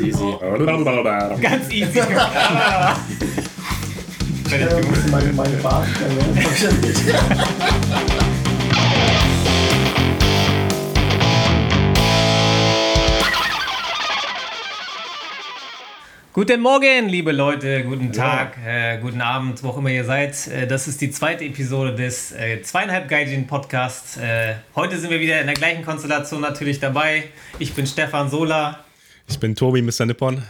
easy. Ganz easy. Ja, meine, meine Bar. Guten Morgen, liebe Leute, guten Tag, äh, guten Abend, wo auch immer ihr seid. Äh, das ist die zweite Episode des äh, zweieinhalb Gaijin Podcasts. Äh, heute sind wir wieder in der gleichen Konstellation natürlich dabei. Ich bin Stefan Sola. Ich bin Tobi, Mr. Nippon.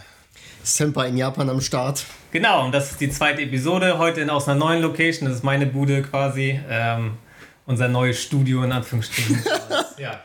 Semper in Japan am Start. Genau, und das ist die zweite Episode. Heute in, aus einer neuen Location. Das ist meine Bude quasi. Ähm, unser neues Studio in Anführungsstrichen. ja.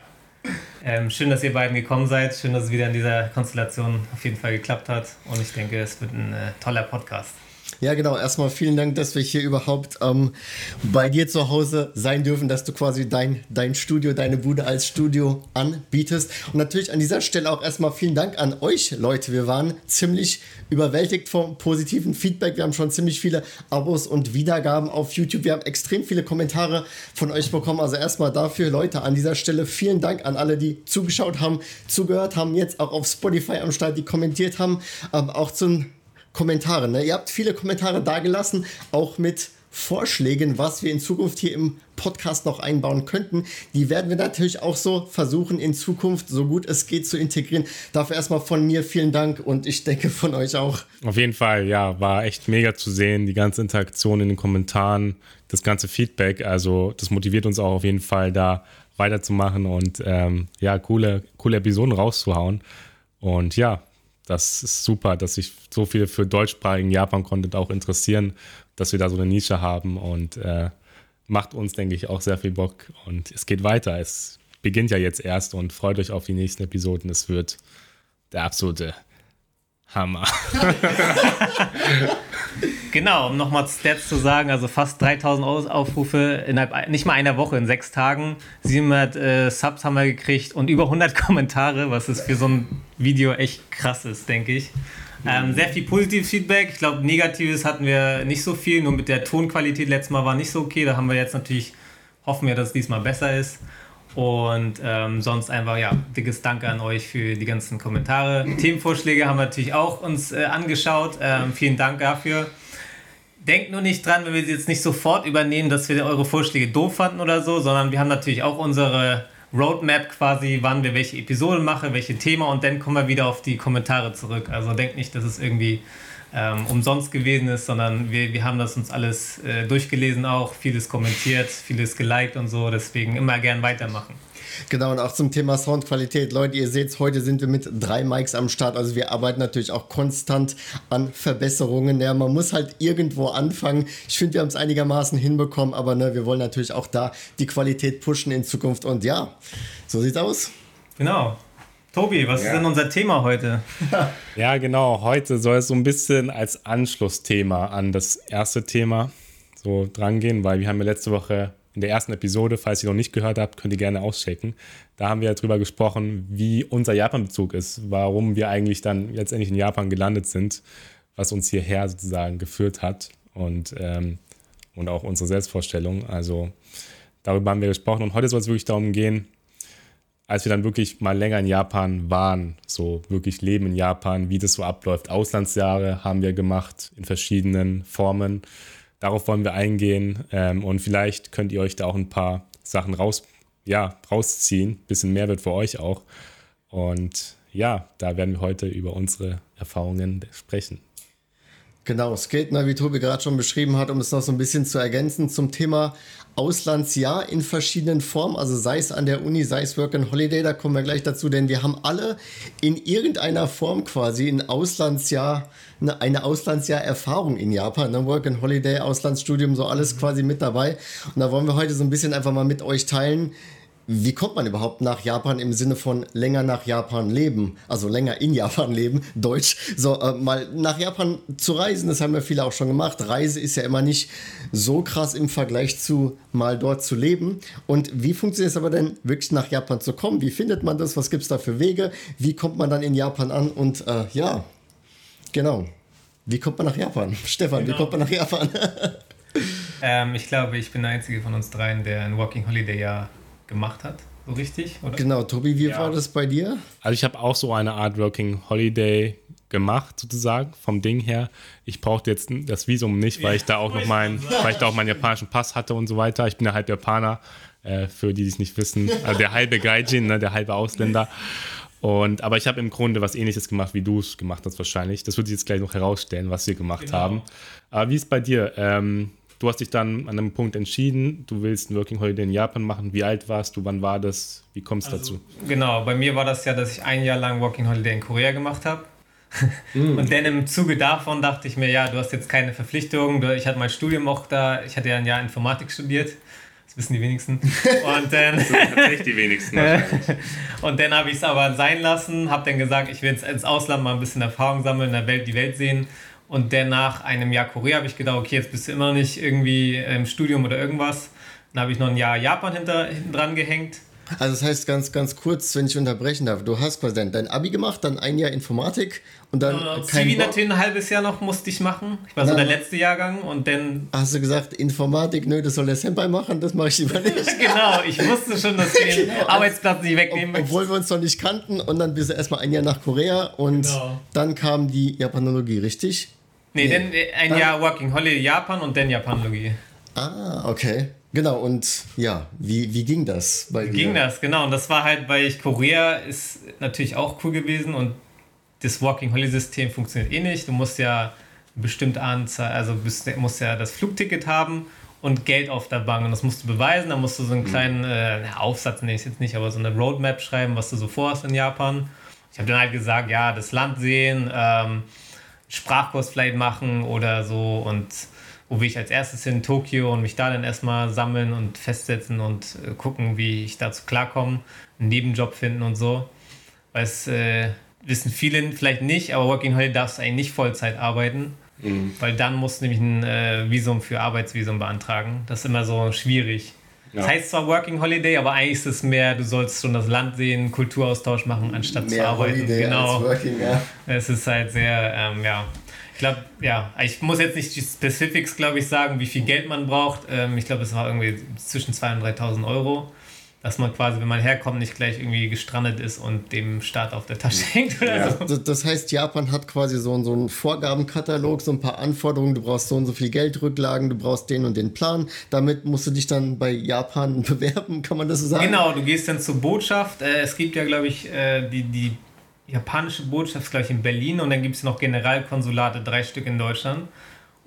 Ähm, schön, dass ihr beiden gekommen seid. Schön, dass es wieder in dieser Konstellation auf jeden Fall geklappt hat. Und ich denke, es wird ein äh, toller Podcast. Ja, genau. Erstmal vielen Dank, dass wir hier überhaupt ähm, bei dir zu Hause sein dürfen, dass du quasi dein, dein Studio, deine Bude als Studio anbietest. Und natürlich an dieser Stelle auch erstmal vielen Dank an euch, Leute. Wir waren ziemlich überwältigt vom positiven Feedback. Wir haben schon ziemlich viele Abos und Wiedergaben auf YouTube. Wir haben extrem viele Kommentare von euch bekommen. Also erstmal dafür, Leute, an dieser Stelle vielen Dank an alle, die zugeschaut haben, zugehört haben, jetzt auch auf Spotify am Start, die kommentiert haben. Ähm, auch zum Kommentare. Ne? Ihr habt viele Kommentare dagelassen, auch mit Vorschlägen, was wir in Zukunft hier im Podcast noch einbauen könnten. Die werden wir natürlich auch so versuchen, in Zukunft so gut es geht zu integrieren. Dafür erstmal von mir vielen Dank und ich denke von euch auch. Auf jeden Fall, ja, war echt mega zu sehen, die ganze Interaktion in den Kommentaren, das ganze Feedback. Also, das motiviert uns auch auf jeden Fall, da weiterzumachen und ähm, ja, coole, coole Episoden rauszuhauen. Und ja, das ist super, dass sich so viele für deutschsprachigen Japan-Content auch interessieren, dass wir da so eine Nische haben und äh, macht uns, denke ich, auch sehr viel Bock. Und es geht weiter. Es beginnt ja jetzt erst und freut euch auf die nächsten Episoden. Es wird der absolute Hammer. Genau, um nochmal Stats zu sagen, also fast 3000 Aufrufe innerhalb nicht mal einer Woche, in sechs Tagen. 700 äh, Subs haben wir gekriegt und über 100 Kommentare, was ist für so ein Video echt krass ist, denke ich. Ähm, sehr viel positives Feedback. Ich glaube, negatives hatten wir nicht so viel, nur mit der Tonqualität letztes Mal war nicht so okay. Da haben wir jetzt natürlich, hoffen wir, dass es diesmal besser ist. Und ähm, sonst einfach, ja, dickes Danke an euch für die ganzen Kommentare. Themenvorschläge haben wir natürlich auch uns äh, angeschaut. Ähm, vielen Dank dafür. Denkt nur nicht dran, wenn wir sie jetzt nicht sofort übernehmen, dass wir eure Vorschläge doof fanden oder so, sondern wir haben natürlich auch unsere Roadmap quasi, wann wir welche Episoden machen, welche Thema und dann kommen wir wieder auf die Kommentare zurück. Also denkt nicht, dass es irgendwie ähm, umsonst gewesen ist, sondern wir, wir haben das uns alles äh, durchgelesen auch, vieles kommentiert, vieles geliked und so, deswegen immer gern weitermachen. Genau, und auch zum Thema Soundqualität. Leute, ihr seht, heute sind wir mit drei Mics am Start. Also wir arbeiten natürlich auch konstant an Verbesserungen. Ja, man muss halt irgendwo anfangen. Ich finde, wir haben es einigermaßen hinbekommen, aber ne, wir wollen natürlich auch da die Qualität pushen in Zukunft. Und ja, so sieht's aus. Genau. Tobi, was ja. ist denn unser Thema heute? ja, genau. Heute soll es so ein bisschen als Anschlussthema an das erste Thema so drangehen, weil wir haben ja letzte Woche in der ersten Episode, falls ihr noch nicht gehört habt, könnt ihr gerne auschecken. Da haben wir darüber gesprochen, wie unser Japan-Bezug ist, warum wir eigentlich dann letztendlich in Japan gelandet sind, was uns hierher sozusagen geführt hat und, ähm, und auch unsere Selbstvorstellung. Also darüber haben wir gesprochen und heute soll es wirklich darum gehen, als wir dann wirklich mal länger in Japan waren, so wirklich leben in Japan, wie das so abläuft. Auslandsjahre haben wir gemacht in verschiedenen Formen Darauf wollen wir eingehen ähm, und vielleicht könnt ihr euch da auch ein paar Sachen raus, ja, rausziehen. Bisschen Mehrwert für euch auch. Und ja, da werden wir heute über unsere Erfahrungen sprechen. Genau, Skatner, wie Tobi gerade schon beschrieben hat, um es noch so ein bisschen zu ergänzen zum Thema Auslandsjahr in verschiedenen Formen, also sei es an der Uni, sei es Work and Holiday, da kommen wir gleich dazu, denn wir haben alle in irgendeiner Form quasi ein Auslandsjahr, eine, eine Auslandsjahr-Erfahrung in Japan, ne? Work and Holiday, Auslandsstudium, so alles quasi mit dabei. Und da wollen wir heute so ein bisschen einfach mal mit euch teilen, wie kommt man überhaupt nach Japan im Sinne von länger nach Japan leben? Also länger in Japan leben, Deutsch. So, äh, mal nach Japan zu reisen, das haben ja viele auch schon gemacht. Reise ist ja immer nicht so krass im Vergleich zu mal dort zu leben. Und wie funktioniert es aber denn, wirklich nach Japan zu kommen? Wie findet man das? Was gibt es da für Wege? Wie kommt man dann in Japan an? Und äh, ja, genau. Wie kommt man nach Japan? Stefan, genau. wie kommt man nach Japan? ähm, ich glaube, ich bin der Einzige von uns dreien, der ein Walking Holiday Jahr gemacht hat. so richtig? Oder? Genau, Tobi, wie ja. war das bei dir? Also ich habe auch so eine Art Working Holiday gemacht, sozusagen, vom Ding her. Ich brauchte jetzt das Visum nicht, weil ich da auch noch meinen, weil ich da auch meinen japanischen Pass hatte und so weiter. Ich bin ja halb Japaner, äh, für die, die es nicht wissen. Also der halbe Gaijin, ne, der halbe Ausländer. Und, aber ich habe im Grunde was ähnliches gemacht, wie du es gemacht hast, wahrscheinlich. Das wird sich jetzt gleich noch herausstellen, was wir gemacht genau. haben. Aber wie ist es bei dir? Ähm, du hast dich dann an einem Punkt entschieden, du willst ein Working Holiday in Japan machen. Wie alt warst du? Wann war das? Wie kommst du also, dazu? Genau, bei mir war das ja, dass ich ein Jahr lang Working Holiday in Korea gemacht habe. mm. Und dann im Zuge davon dachte ich mir, ja, du hast jetzt keine Verpflichtung. Ich hatte mein Studium auch da. Ich hatte ja ein Jahr Informatik studiert. Das wissen die wenigsten. Und dann, tatsächlich die wenigsten. und dann habe ich es aber sein lassen, habe dann gesagt, ich will jetzt ins Ausland mal ein bisschen Erfahrung sammeln, in der Welt die Welt sehen und dann nach einem Jahr Korea habe ich gedacht, okay, jetzt bist du immer noch nicht irgendwie im Studium oder irgendwas. Dann habe ich noch ein Jahr Japan hinter, hinten dran gehängt. Also das heißt ganz, ganz kurz, wenn ich unterbrechen darf, du hast quasi dein Abi gemacht, dann ein Jahr Informatik und dann äh, kein Zivi natürlich ein halbes Jahr noch musste ich machen. Ich war so der letzte Jahrgang und dann... Hast du gesagt, Informatik, nö, das soll der Senpai machen, das mache ich lieber nicht. genau, ich wusste schon, dass wir den genau, Arbeitsplatz nicht wegnehmen ob, Obwohl wir uns noch nicht kannten und dann bist du erstmal ein Jahr nach Korea und genau. dann kam die Japanologie, richtig? Nee, nee. Dann äh, ein dann, Jahr Working Holiday Japan und dann Japanologie. Ah, okay. Genau, und ja, wie, wie ging das bei wie dir? ging das, genau. Und das war halt, weil ich Korea ist natürlich auch cool gewesen und das Walking Holiday System funktioniert eh nicht. Du musst ja eine bestimmte Anzahl, also bist, musst ja das Flugticket haben und Geld auf der Bank. Und das musst du beweisen. Da musst du so einen mhm. kleinen äh, Aufsatz, nenne ich jetzt nicht, aber so eine Roadmap schreiben, was du so vorhast in Japan. Ich habe dann halt gesagt, ja, das Land sehen, ähm, Sprachkurs vielleicht machen oder so und wo will ich als erstes hin, Tokio und mich da dann erstmal sammeln und festsetzen und äh, gucken, wie ich dazu klarkomme, einen Nebenjob finden und so. Weil es äh, wissen viele vielleicht nicht, aber Working Holiday darfst du eigentlich nicht Vollzeit arbeiten, mhm. weil dann musst du nämlich ein äh, Visum für Arbeitsvisum beantragen. Das ist immer so schwierig. Ja. Das heißt zwar Working Holiday, aber eigentlich ist es mehr, du sollst schon das Land sehen, Kulturaustausch machen, anstatt mehr zu arbeiten. Holiday genau. Working, ja. Es ist halt sehr, ähm, ja. Ich glaube, ja, ich muss jetzt nicht die Specifics, glaube ich, sagen, wie viel Geld man braucht. Ähm, ich glaube, es war irgendwie zwischen 2.000 und 3.000 Euro dass man quasi, wenn man herkommt, nicht gleich irgendwie gestrandet ist und dem Staat auf der Tasche hängt oder ja. so. Das heißt, Japan hat quasi so, so einen Vorgabenkatalog, so ein paar Anforderungen. Du brauchst so und so viel Geldrücklagen, du brauchst den und den Plan. Damit musst du dich dann bei Japan bewerben, kann man das so sagen? Genau, du gehst dann zur Botschaft. Äh, es gibt ja, glaube ich, äh, die, die japanische Botschaft, glaube ich, in Berlin und dann gibt es noch Generalkonsulate, drei Stück in Deutschland.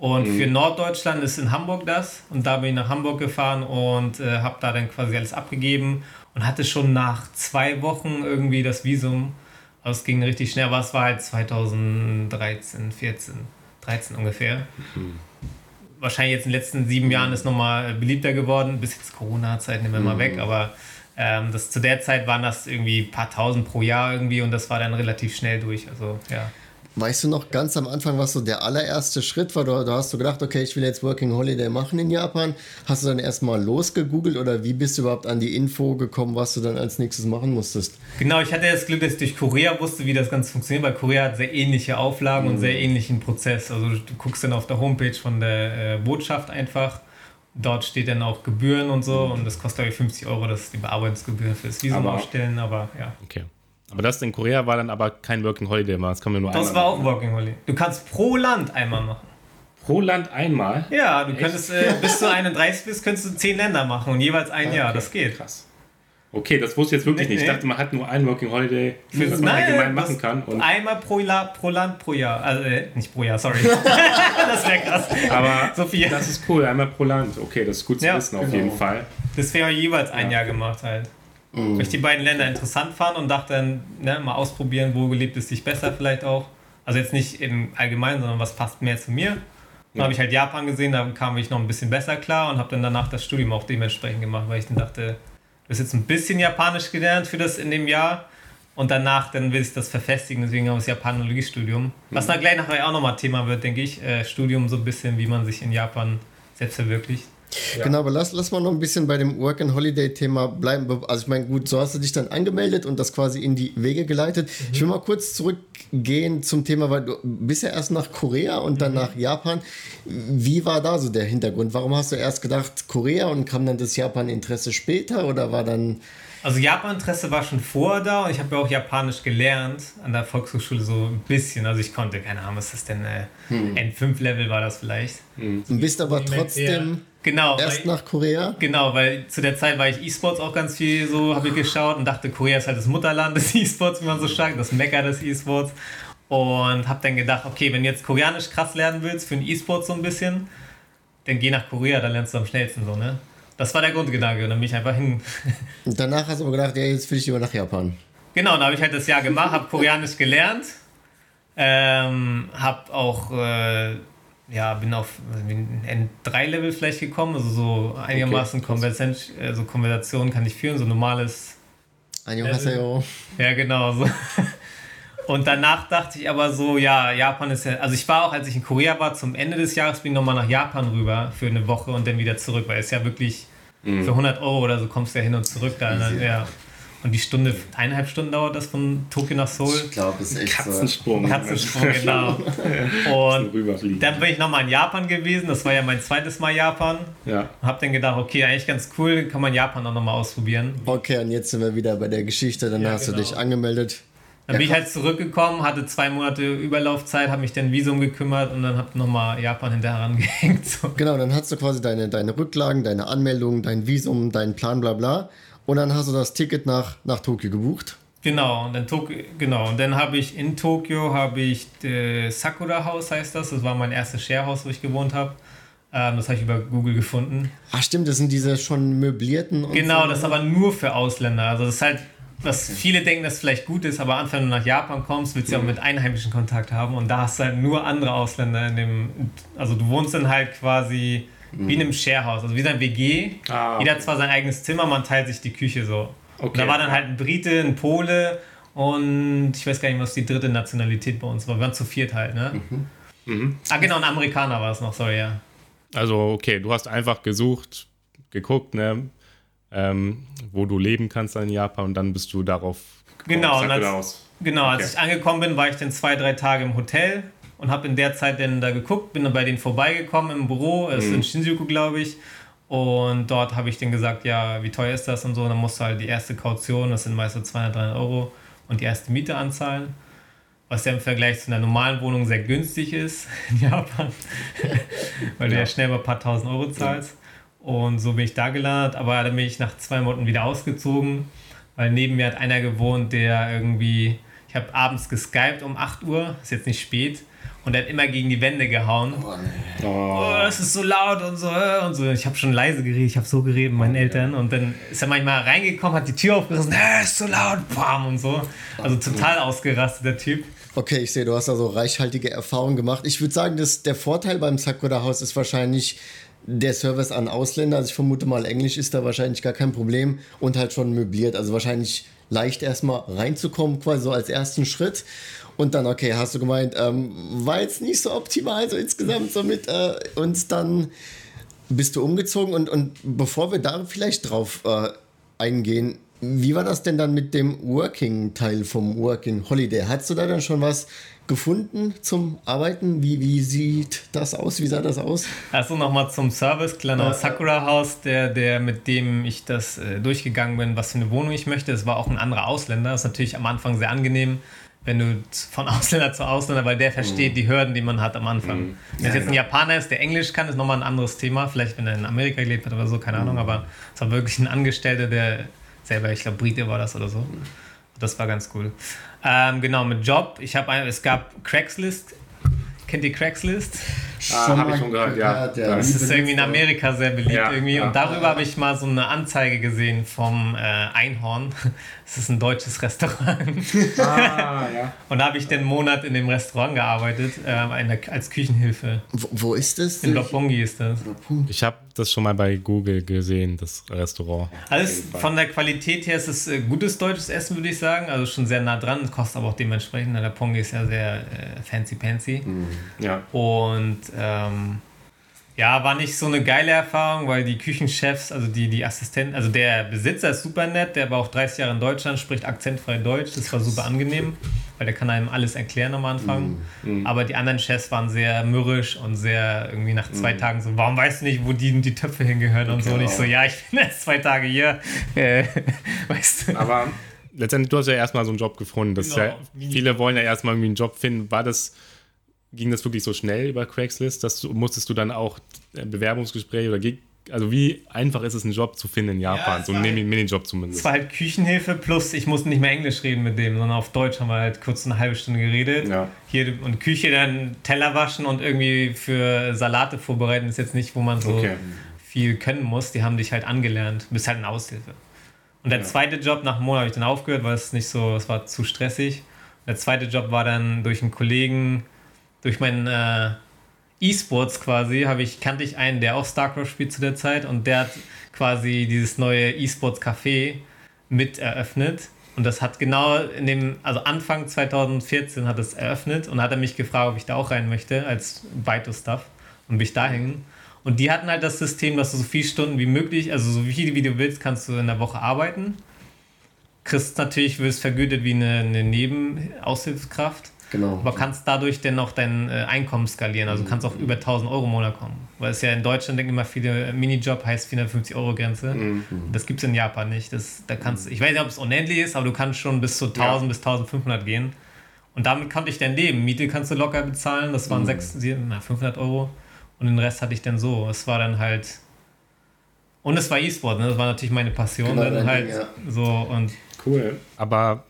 Und mhm. für Norddeutschland ist in Hamburg das. Und da bin ich nach Hamburg gefahren und äh, habe da dann quasi alles abgegeben und hatte schon nach zwei Wochen irgendwie das Visum. Also es ging richtig schnell, aber es war halt 2013, 14, 13 ungefähr. Mhm. Wahrscheinlich jetzt in den letzten sieben Jahren ist nochmal beliebter geworden. Bis jetzt Corona-Zeit nehmen wir mhm. mal weg, aber ähm, das, zu der Zeit waren das irgendwie ein paar tausend pro Jahr irgendwie und das war dann relativ schnell durch. Also ja. Weißt du noch ganz am Anfang, was so der allererste Schritt war? Da, hast du gedacht, okay, ich will jetzt Working Holiday machen in Japan. Hast du dann erstmal losgegoogelt oder wie bist du überhaupt an die Info gekommen, was du dann als nächstes machen musstest? Genau, ich hatte das Glück, dass ich durch Korea wusste, wie das Ganze funktioniert, weil Korea hat sehr ähnliche Auflagen mhm. und sehr ähnlichen Prozess. Also du guckst dann auf der Homepage von der äh, Botschaft einfach. Dort steht dann auch Gebühren und so mhm. und das kostet, glaube ich, 50 Euro, das ist die Bearbeitungsgebühr fürs Visum aber, ausstellen, aber ja. Okay. Aber das in Korea war dann aber kein Working Holiday mehr. Das kann man nur Das war auch Working Holiday. Du kannst pro Land einmal machen. Pro Land einmal? Ja, du Echt? könntest, äh, bis du 31 bist, könntest du 10 Länder machen und jeweils ein okay. Jahr. Das geht. Krass. Okay, das wusste ich jetzt wirklich nee, nicht. Ich dachte, man hat nur ein Working Holiday, für was man allgemein machen kann. Einmal pro, La pro Land pro Jahr. Also, äh, nicht pro Jahr, sorry. das wäre krass. Aber so viel. das ist cool, einmal pro Land. Okay, das ist gut zu ja, wissen, auf genau. jeden Fall. Das wäre jeweils ein ja. Jahr gemacht halt. Mhm. Weil ich die beiden Länder interessant fand und dachte dann, ne, mal ausprobieren, wo lebt es sich besser vielleicht auch. Also jetzt nicht im Allgemeinen, sondern was passt mehr zu mir. Dann ja. habe ich halt Japan gesehen, da kam ich noch ein bisschen besser klar und habe dann danach das Studium auch dementsprechend gemacht, weil ich dann dachte, du hast jetzt ein bisschen Japanisch gelernt für das in dem Jahr und danach dann will ich das verfestigen, deswegen habe ich das Japanologiestudium. Was mhm. dann gleich nachher auch nochmal Thema wird, denke ich, äh, Studium so ein bisschen, wie man sich in Japan selbst verwirklicht. Ja. Genau, aber lass, lass mal noch ein bisschen bei dem Work and Holiday Thema bleiben. Also ich meine, gut, so hast du dich dann angemeldet und das quasi in die Wege geleitet. Mhm. Ich will mal kurz zurückgehen zum Thema, weil du bist ja erst nach Korea und dann mhm. nach Japan. Wie war da so der Hintergrund? Warum hast du erst gedacht Korea und kam dann das Japan-Interesse später oder war dann Also Japan-Interesse war schon vorher da und ich habe ja auch Japanisch gelernt an der Volkshochschule so ein bisschen. Also ich konnte, keine Ahnung, was ist das denn? Äh, hm. N5-Level war das vielleicht. Hm. Du bist aber trotzdem genau, erst weil, nach Korea? Genau, weil zu der Zeit war ich E-Sports auch ganz viel so, habe ich geschaut und dachte, Korea ist halt das Mutterland des E-Sports, wie man so sagt, das Mecker des E-Sports. Und habe dann gedacht, okay, wenn du jetzt Koreanisch krass lernen willst für den E-Sport so ein bisschen, dann geh nach Korea, da lernst du am schnellsten so, ne? Das war der Grundgedanke und dann bin ich einfach hin. Und danach hast du aber gedacht, ja, jetzt will ich lieber nach Japan. Genau, dann habe ich halt das Jahr gemacht, habe Koreanisch gelernt, ähm, habe auch, äh, ja, bin auf N3-Level vielleicht gekommen, also so einigermaßen okay. Konversation, also Konversation kann ich führen, so normales. Annyeonghaseyo. Ja, genau, so. Und danach dachte ich aber so, ja, Japan ist ja, also ich war auch, als ich in Korea war, zum Ende des Jahres bin ich nochmal nach Japan rüber für eine Woche und dann wieder zurück, weil es ja wirklich mhm. für 100 Euro oder so kommst du ja hin und zurück da. Ne? Ja. Und die Stunde, eineinhalb Stunden dauert das von Tokio nach Seoul. Ich glaube, es ist echt Katzensprung. Katzensprung, genau. Und dann bin ich nochmal in Japan gewesen. Das war ja mein zweites Mal Japan. Ja. Und hab dann gedacht, okay, eigentlich ganz cool, kann man Japan auch nochmal ausprobieren. Okay, und jetzt sind wir wieder bei der Geschichte. Dann ja, hast genau. du dich angemeldet. Dann bin ich halt zurückgekommen, hatte zwei Monate Überlaufzeit, habe mich dann Visum gekümmert und dann habe nochmal Japan hinterher rangehängt. So. Genau, dann hast du quasi deine, deine Rücklagen, deine Anmeldung, dein Visum, deinen Plan, bla bla. Und dann hast du das Ticket nach, nach Tokio gebucht. Genau, und dann, genau, und dann habe ich in Tokio habe ich Sakura House heißt das. Das war mein erstes Sharehouse, wo ich gewohnt habe. Ähm, das habe ich über Google gefunden. Ach stimmt, das sind diese schon möblierten. genau, so. das ist aber nur für Ausländer. Also das ist halt was viele denken, dass vielleicht gut ist, aber anfangs, wenn du nach Japan kommst, willst du ja auch mit Einheimischen Kontakt haben und da hast du halt nur andere Ausländer in dem, also du wohnst dann halt quasi wie in einem Sharehouse, also wie ein WG. Ah, okay. Jeder hat zwar sein eigenes Zimmer, man teilt sich die Küche so. Okay. Und da war dann halt ein Brite, ein Pole und ich weiß gar nicht, was die dritte Nationalität bei uns war. Wir waren zu viert halt, ne? Mhm. Mhm. Ah, genau, ein Amerikaner war es noch, sorry, ja. Also, okay, du hast einfach gesucht, geguckt, ne? ähm, wo du leben kannst in Japan und dann bist du darauf Genau, und als, genau okay. als ich angekommen bin, war ich dann zwei, drei Tage im Hotel und habe in der Zeit dann da geguckt, bin dann bei denen vorbeigekommen im Büro, es ist mhm. in Shinjuku, glaube ich. Und dort habe ich dann gesagt, ja, wie teuer ist das und so. Und dann musst du halt die erste Kaution, das sind meist so 200, 300 Euro, und die erste Miete anzahlen. Was ja im Vergleich zu einer normalen Wohnung sehr günstig ist in Japan, weil ja. du ja schnell mal ein paar tausend Euro zahlst. Und so bin ich da gelandet, aber dann bin ich nach zwei Monaten wieder ausgezogen, weil neben mir hat einer gewohnt, der irgendwie, ich habe abends geskypt um 8 Uhr, ist jetzt nicht spät, und der hat immer gegen die Wände gehauen. Oh, nee. oh es ist so laut und so äh, und so. Ich habe schon leise geredet, ich habe so geredet mit meinen Eltern und dann ist er manchmal reingekommen, hat die Tür aufgerissen, es ist so laut, bam und so. Also total ausgerastet der Typ. Okay, ich sehe, du hast also reichhaltige Erfahrungen gemacht. Ich würde sagen, dass der Vorteil beim Sakura Haus ist wahrscheinlich, der Service an Ausländer, also ich vermute mal, Englisch ist da wahrscheinlich gar kein Problem und halt schon möbliert. Also wahrscheinlich leicht erstmal reinzukommen, quasi so als ersten Schritt. Und dann, okay, hast du gemeint, ähm, war jetzt nicht so optimal, so insgesamt so mit äh, uns dann bist du umgezogen und, und bevor wir da vielleicht drauf äh, eingehen, wie war das denn dann mit dem Working-Teil vom Working Holiday? Hast du da dann schon was gefunden zum Arbeiten? Wie, wie sieht das aus? Wie sah das aus? Also nochmal zum Service, kleiner äh, Sakura Haus, der, der mit dem ich das äh, durchgegangen bin, was für eine Wohnung ich möchte. Es war auch ein anderer Ausländer. Das ist natürlich am Anfang sehr angenehm, wenn du von Ausländer zu Ausländer, weil der versteht mm. die Hürden, die man hat am Anfang. Mm. Wenn es jetzt ein Japaner ist, der Englisch kann, ist nochmal ein anderes Thema. Vielleicht, wenn er in Amerika gelebt hat oder so, keine mm. Ahnung. Aber es war wirklich ein Angestellter, der selber, ich glaube, Brite war das oder so. Das war ganz cool. Ähm, genau, mit Job. Ich habe es gab Craigslist. Kennt ihr Craigslist? Ah, habe ich schon gehört, ja. ja das ist irgendwie in Amerika sehr beliebt ja, irgendwie. Ja, und darüber habe ich mal so eine Anzeige gesehen vom äh, Einhorn. Das ist ein deutsches Restaurant. Ah, ja. Und da habe ich den Monat in dem Restaurant gearbeitet, äh, als Küchenhilfe. Wo, wo ist das? In Lopbongi ist das. Ich habe das schon mal bei Google gesehen, das Restaurant. Alles von der Qualität her ist es äh, gutes deutsches Essen, würde ich sagen. Also schon sehr nah dran. Kostet aber auch dementsprechend. Der Pongi ist ja sehr äh, fancy-pancy. Mhm. Ja. Und ähm, Ja, war nicht so eine geile Erfahrung, weil die Küchenchefs, also die, die Assistenten, also der Besitzer ist super nett, der war auch 30 Jahre in Deutschland, spricht akzentfrei Deutsch, das war super angenehm, weil der kann einem alles erklären am Anfang. Mhm. Aber die anderen Chefs waren sehr mürrisch und sehr irgendwie nach zwei mhm. Tagen so, warum weißt du nicht, wo die, die Töpfe hingehören und genau. so. Und ich so, ja, ich bin erst zwei Tage hier. Äh, weißt du. Aber letztendlich, du hast ja erstmal so einen Job gefunden. Das genau. ja, viele wollen ja erstmal irgendwie einen Job finden. War das ging das wirklich so schnell über Craigslist, dass du, musstest du dann auch äh, Bewerbungsgespräche oder also wie einfach ist es, einen Job zu finden in Japan, ja, so einen halt, Minijob zumindest? Es war halt Küchenhilfe plus ich musste nicht mehr Englisch reden mit dem, sondern auf Deutsch haben wir halt kurz eine halbe Stunde geredet. Ja. Hier und Küche dann Teller waschen und irgendwie für Salate vorbereiten ist jetzt nicht, wo man so okay. viel können muss. Die haben dich halt angelernt, du bist halt eine Aushilfe. Und der ja. zweite Job nach einem Monat habe ich dann aufgehört, weil es nicht so, es war zu stressig. Der zweite Job war dann durch einen Kollegen, durch meinen äh, E-Sports quasi, habe ich, kannte ich einen, der auch StarCraft spielt zu der Zeit und der hat quasi dieses neue E-Sports Café mit eröffnet. Und das hat genau in dem, also Anfang 2014 hat es eröffnet und hat er mich gefragt, ob ich da auch rein möchte als Baito-Stuff und bin ich da hängen. Und die hatten halt das System, dass du so viele Stunden wie möglich, also so viele wie du willst, kannst du in der Woche arbeiten. Kriegst natürlich, wirst vergütet wie eine, eine Nebenaushilfskraft. Genau. Aber kannst dadurch dennoch dein äh, Einkommen skalieren. Also kannst auch über 1000 Euro im Monat kommen. Weil es ja in Deutschland denken immer viele, Minijob heißt 450 Euro Grenze. Mhm. Das gibt es in Japan nicht. Das, da kannst, ich weiß nicht, ob es unendlich ist, aber du kannst schon bis zu 1000 ja. bis 1500 gehen. Und damit konnte ich dann leben. Miete kannst du locker bezahlen. Das waren mhm. 6, 7, na, 500 Euro. Und den Rest hatte ich dann so. Es war dann halt. Und es war E-Sport, ne? das war natürlich meine Passion. Genau, dann halt Ding, ja. so und cool. Aber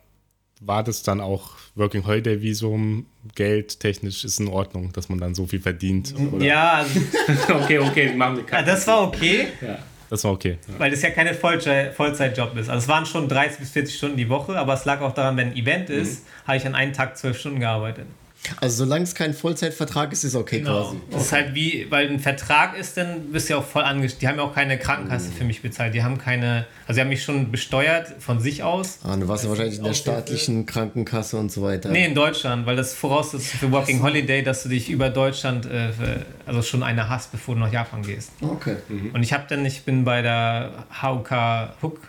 war das dann auch Working Holiday Visum, Geld technisch ist in Ordnung, dass man dann so viel verdient? Oder? Ja, also okay, okay, machen wir keinen. Das war okay. Ja, das war okay. Ja. Weil das ja keine Vollzeitjob ist. Also es waren schon 30 bis 40 Stunden die Woche, aber es lag auch daran, wenn ein Event ist, mhm. habe ich an einem Tag zwölf Stunden gearbeitet. Also solange es kein Vollzeitvertrag ist, ist okay genau. quasi. Das ist halt wie, weil ein Vertrag ist, dann bist du ja auch voll angestellt. Die haben ja auch keine Krankenkasse mhm. für mich bezahlt. Die haben keine, also sie haben mich schon besteuert von sich aus. Ah, du warst ja wahrscheinlich in der staatlichen Krankenkasse und so weiter. Nee, in Deutschland, weil das voraussetzt für Working Holiday, dass du dich über Deutschland, äh, also schon eine hast, bevor du nach Japan gehst. Okay. Mhm. Und ich habe dann, ich bin bei der HUK Huck,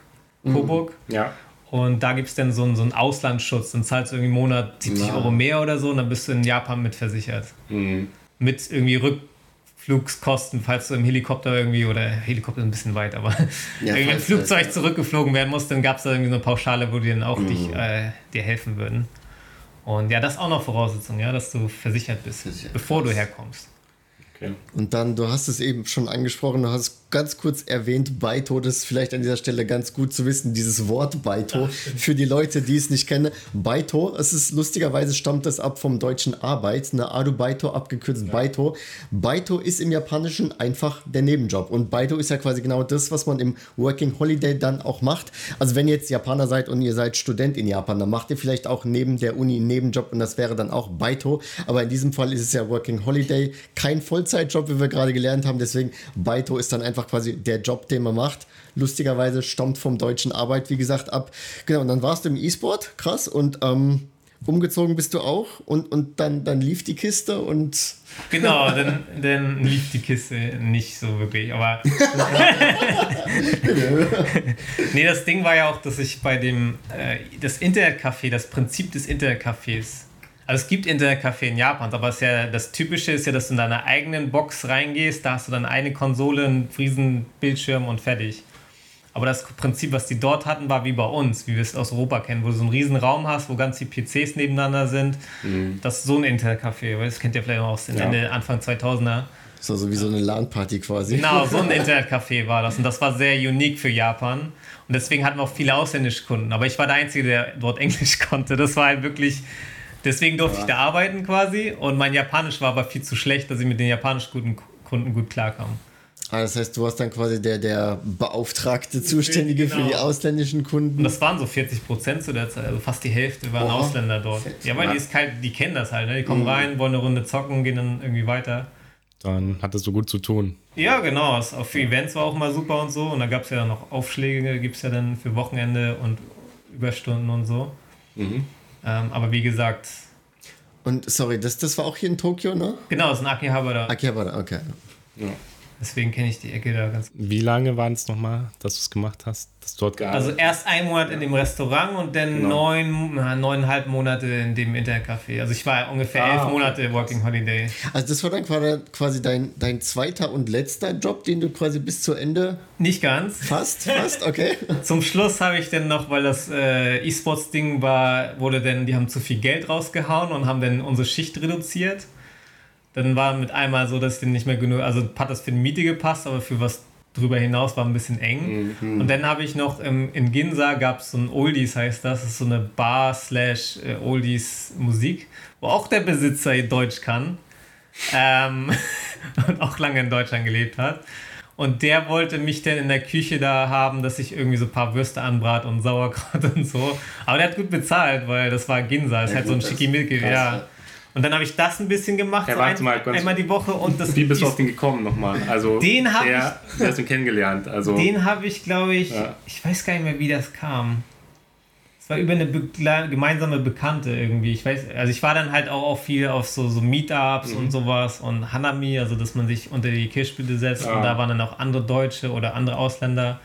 Coburg. Mhm. Ja. Und da gibt es dann so einen, so einen Auslandsschutz. Dann zahlst du irgendwie im Monat 70 ja. Euro mehr oder so und dann bist du in Japan mit versichert. Mhm. Mit irgendwie Rückflugskosten, falls du im Helikopter irgendwie, oder Helikopter ein bisschen weit, aber ja, irgendwie ein Flugzeug das, zurückgeflogen werden muss, dann gab es da irgendwie so eine Pauschale, wo die dann auch mhm. dich, äh, dir helfen würden. Und ja, das ist auch noch Voraussetzung, ja, dass du versichert bist, versichert bevor du herkommst. Okay. Und dann, du hast es eben schon angesprochen, du hast ganz kurz erwähnt, Baito, das ist vielleicht an dieser Stelle ganz gut zu wissen, dieses Wort Baito, für die Leute, die es nicht kennen. Baito, es ist lustigerweise stammt das ab vom deutschen Arbeit, eine Aru Baito, abgekürzt ja. Baito. Baito ist im Japanischen einfach der Nebenjob und Baito ist ja quasi genau das, was man im Working Holiday dann auch macht. Also wenn ihr jetzt Japaner seid und ihr seid Student in Japan, dann macht ihr vielleicht auch neben der Uni einen Nebenjob und das wäre dann auch Baito, aber in diesem Fall ist es ja Working Holiday, kein Vollzeitjob, wie wir gerade gelernt haben, deswegen Baito ist dann einfach einfach quasi der Job, den man macht. Lustigerweise stammt vom deutschen Arbeit, wie gesagt, ab. Genau, und dann warst du im E-Sport, krass, und ähm, umgezogen bist du auch und, und dann, dann lief die Kiste und. Genau, dann, dann lief die Kiste nicht so wirklich, aber. nee, das Ding war ja auch, dass ich bei dem äh, das Internetcafé, das Prinzip des Internetcafés also es gibt Internetcafé in Japan, aber ja, das Typische ist ja, dass du in deiner eigenen Box reingehst, da hast du dann eine Konsole, einen riesen Bildschirm und fertig. Aber das Prinzip, was die dort hatten, war wie bei uns, wie wir es aus Europa kennen, wo du so einen riesen Raum hast, wo ganz viele PCs nebeneinander sind. Mhm. Das ist so ein Internetcafé, das kennt ihr vielleicht auch aus den ja. Ende, Anfang 2000er. So, so wie so eine LAN-Party quasi. Genau, so ein Internetcafé war das. Und das war sehr unique für Japan. Und deswegen hatten wir auch viele ausländische Kunden. Aber ich war der Einzige, der dort Englisch konnte. Das war halt wirklich Deswegen durfte ja. ich da arbeiten quasi und mein Japanisch war aber viel zu schlecht, dass ich mit den japanisch guten Kunden gut klarkam. Ah, das heißt, du warst dann quasi der, der beauftragte Zuständige genau. für die genau. ausländischen Kunden. Und das waren so 40 Prozent zu der Zeit, also fast die Hälfte waren Oha. Ausländer dort. Fett. Ja, weil ja. die, ist kalt, die kennen das halt, ne? die kommen mhm. rein, wollen eine Runde zocken, gehen dann irgendwie weiter. Dann hattest du gut zu tun. Ja, genau. Auf für Events war auch mal super und so. Und da gab es ja noch Aufschläge, gibt es ja dann für Wochenende und Überstunden und so. Mhm. Ähm, aber wie gesagt. Und sorry, das, das war auch hier in Tokio, ne? Genau, das ist in Akihabara. Akihabara, okay. Ja. Deswegen kenne ich die Ecke da ganz gut. Wie lange waren es nochmal, dass du es gemacht hast, dass du dort gearbeitet Also erst ein Monat in dem Restaurant und dann genau. neun, neuneinhalb Monate in dem Internetcafé. Also ich war ungefähr ah, elf Monate Working Holiday. Also das war dann quasi dein, dein zweiter und letzter Job, den du quasi bis zu Ende... Nicht ganz. Fast, fast, okay. Zum Schluss habe ich dann noch, weil das äh, E-Sports-Ding war, wurde dann, die haben zu viel Geld rausgehauen und haben dann unsere Schicht reduziert. Dann war mit einmal so, dass ich den nicht mehr genug, also hat das für die Miete gepasst, aber für was drüber hinaus war ein bisschen eng. Mhm. Und dann habe ich noch im, in Ginza gab es so ein Oldies, heißt das, das ist so eine Bar slash äh, Oldies Musik, wo auch der Besitzer Deutsch kann ähm, und auch lange in Deutschland gelebt hat. Und der wollte mich dann in der Küche da haben, dass ich irgendwie so ein paar Würste anbrat und Sauerkraut und so. Aber der hat gut bezahlt, weil das war Ginza, das ist ja, halt gut, so ein Schickimicki, ja. Und dann habe ich das ein bisschen gemacht, ja, so ein, mal, einmal die Woche. Und das Wie bist du auf den gekommen nochmal? Also den habe ich. Der hast du kennengelernt. Also, den habe ich, glaube ich, ja. ich weiß gar nicht mehr, wie das kam. Es war über eine Be gemeinsame Bekannte irgendwie. Ich weiß, also ich war dann halt auch, auch viel auf so, so Meetups mhm. und sowas und Hanami, also dass man sich unter die Kirchspiele setzt ja. und da waren dann auch andere Deutsche oder andere Ausländer.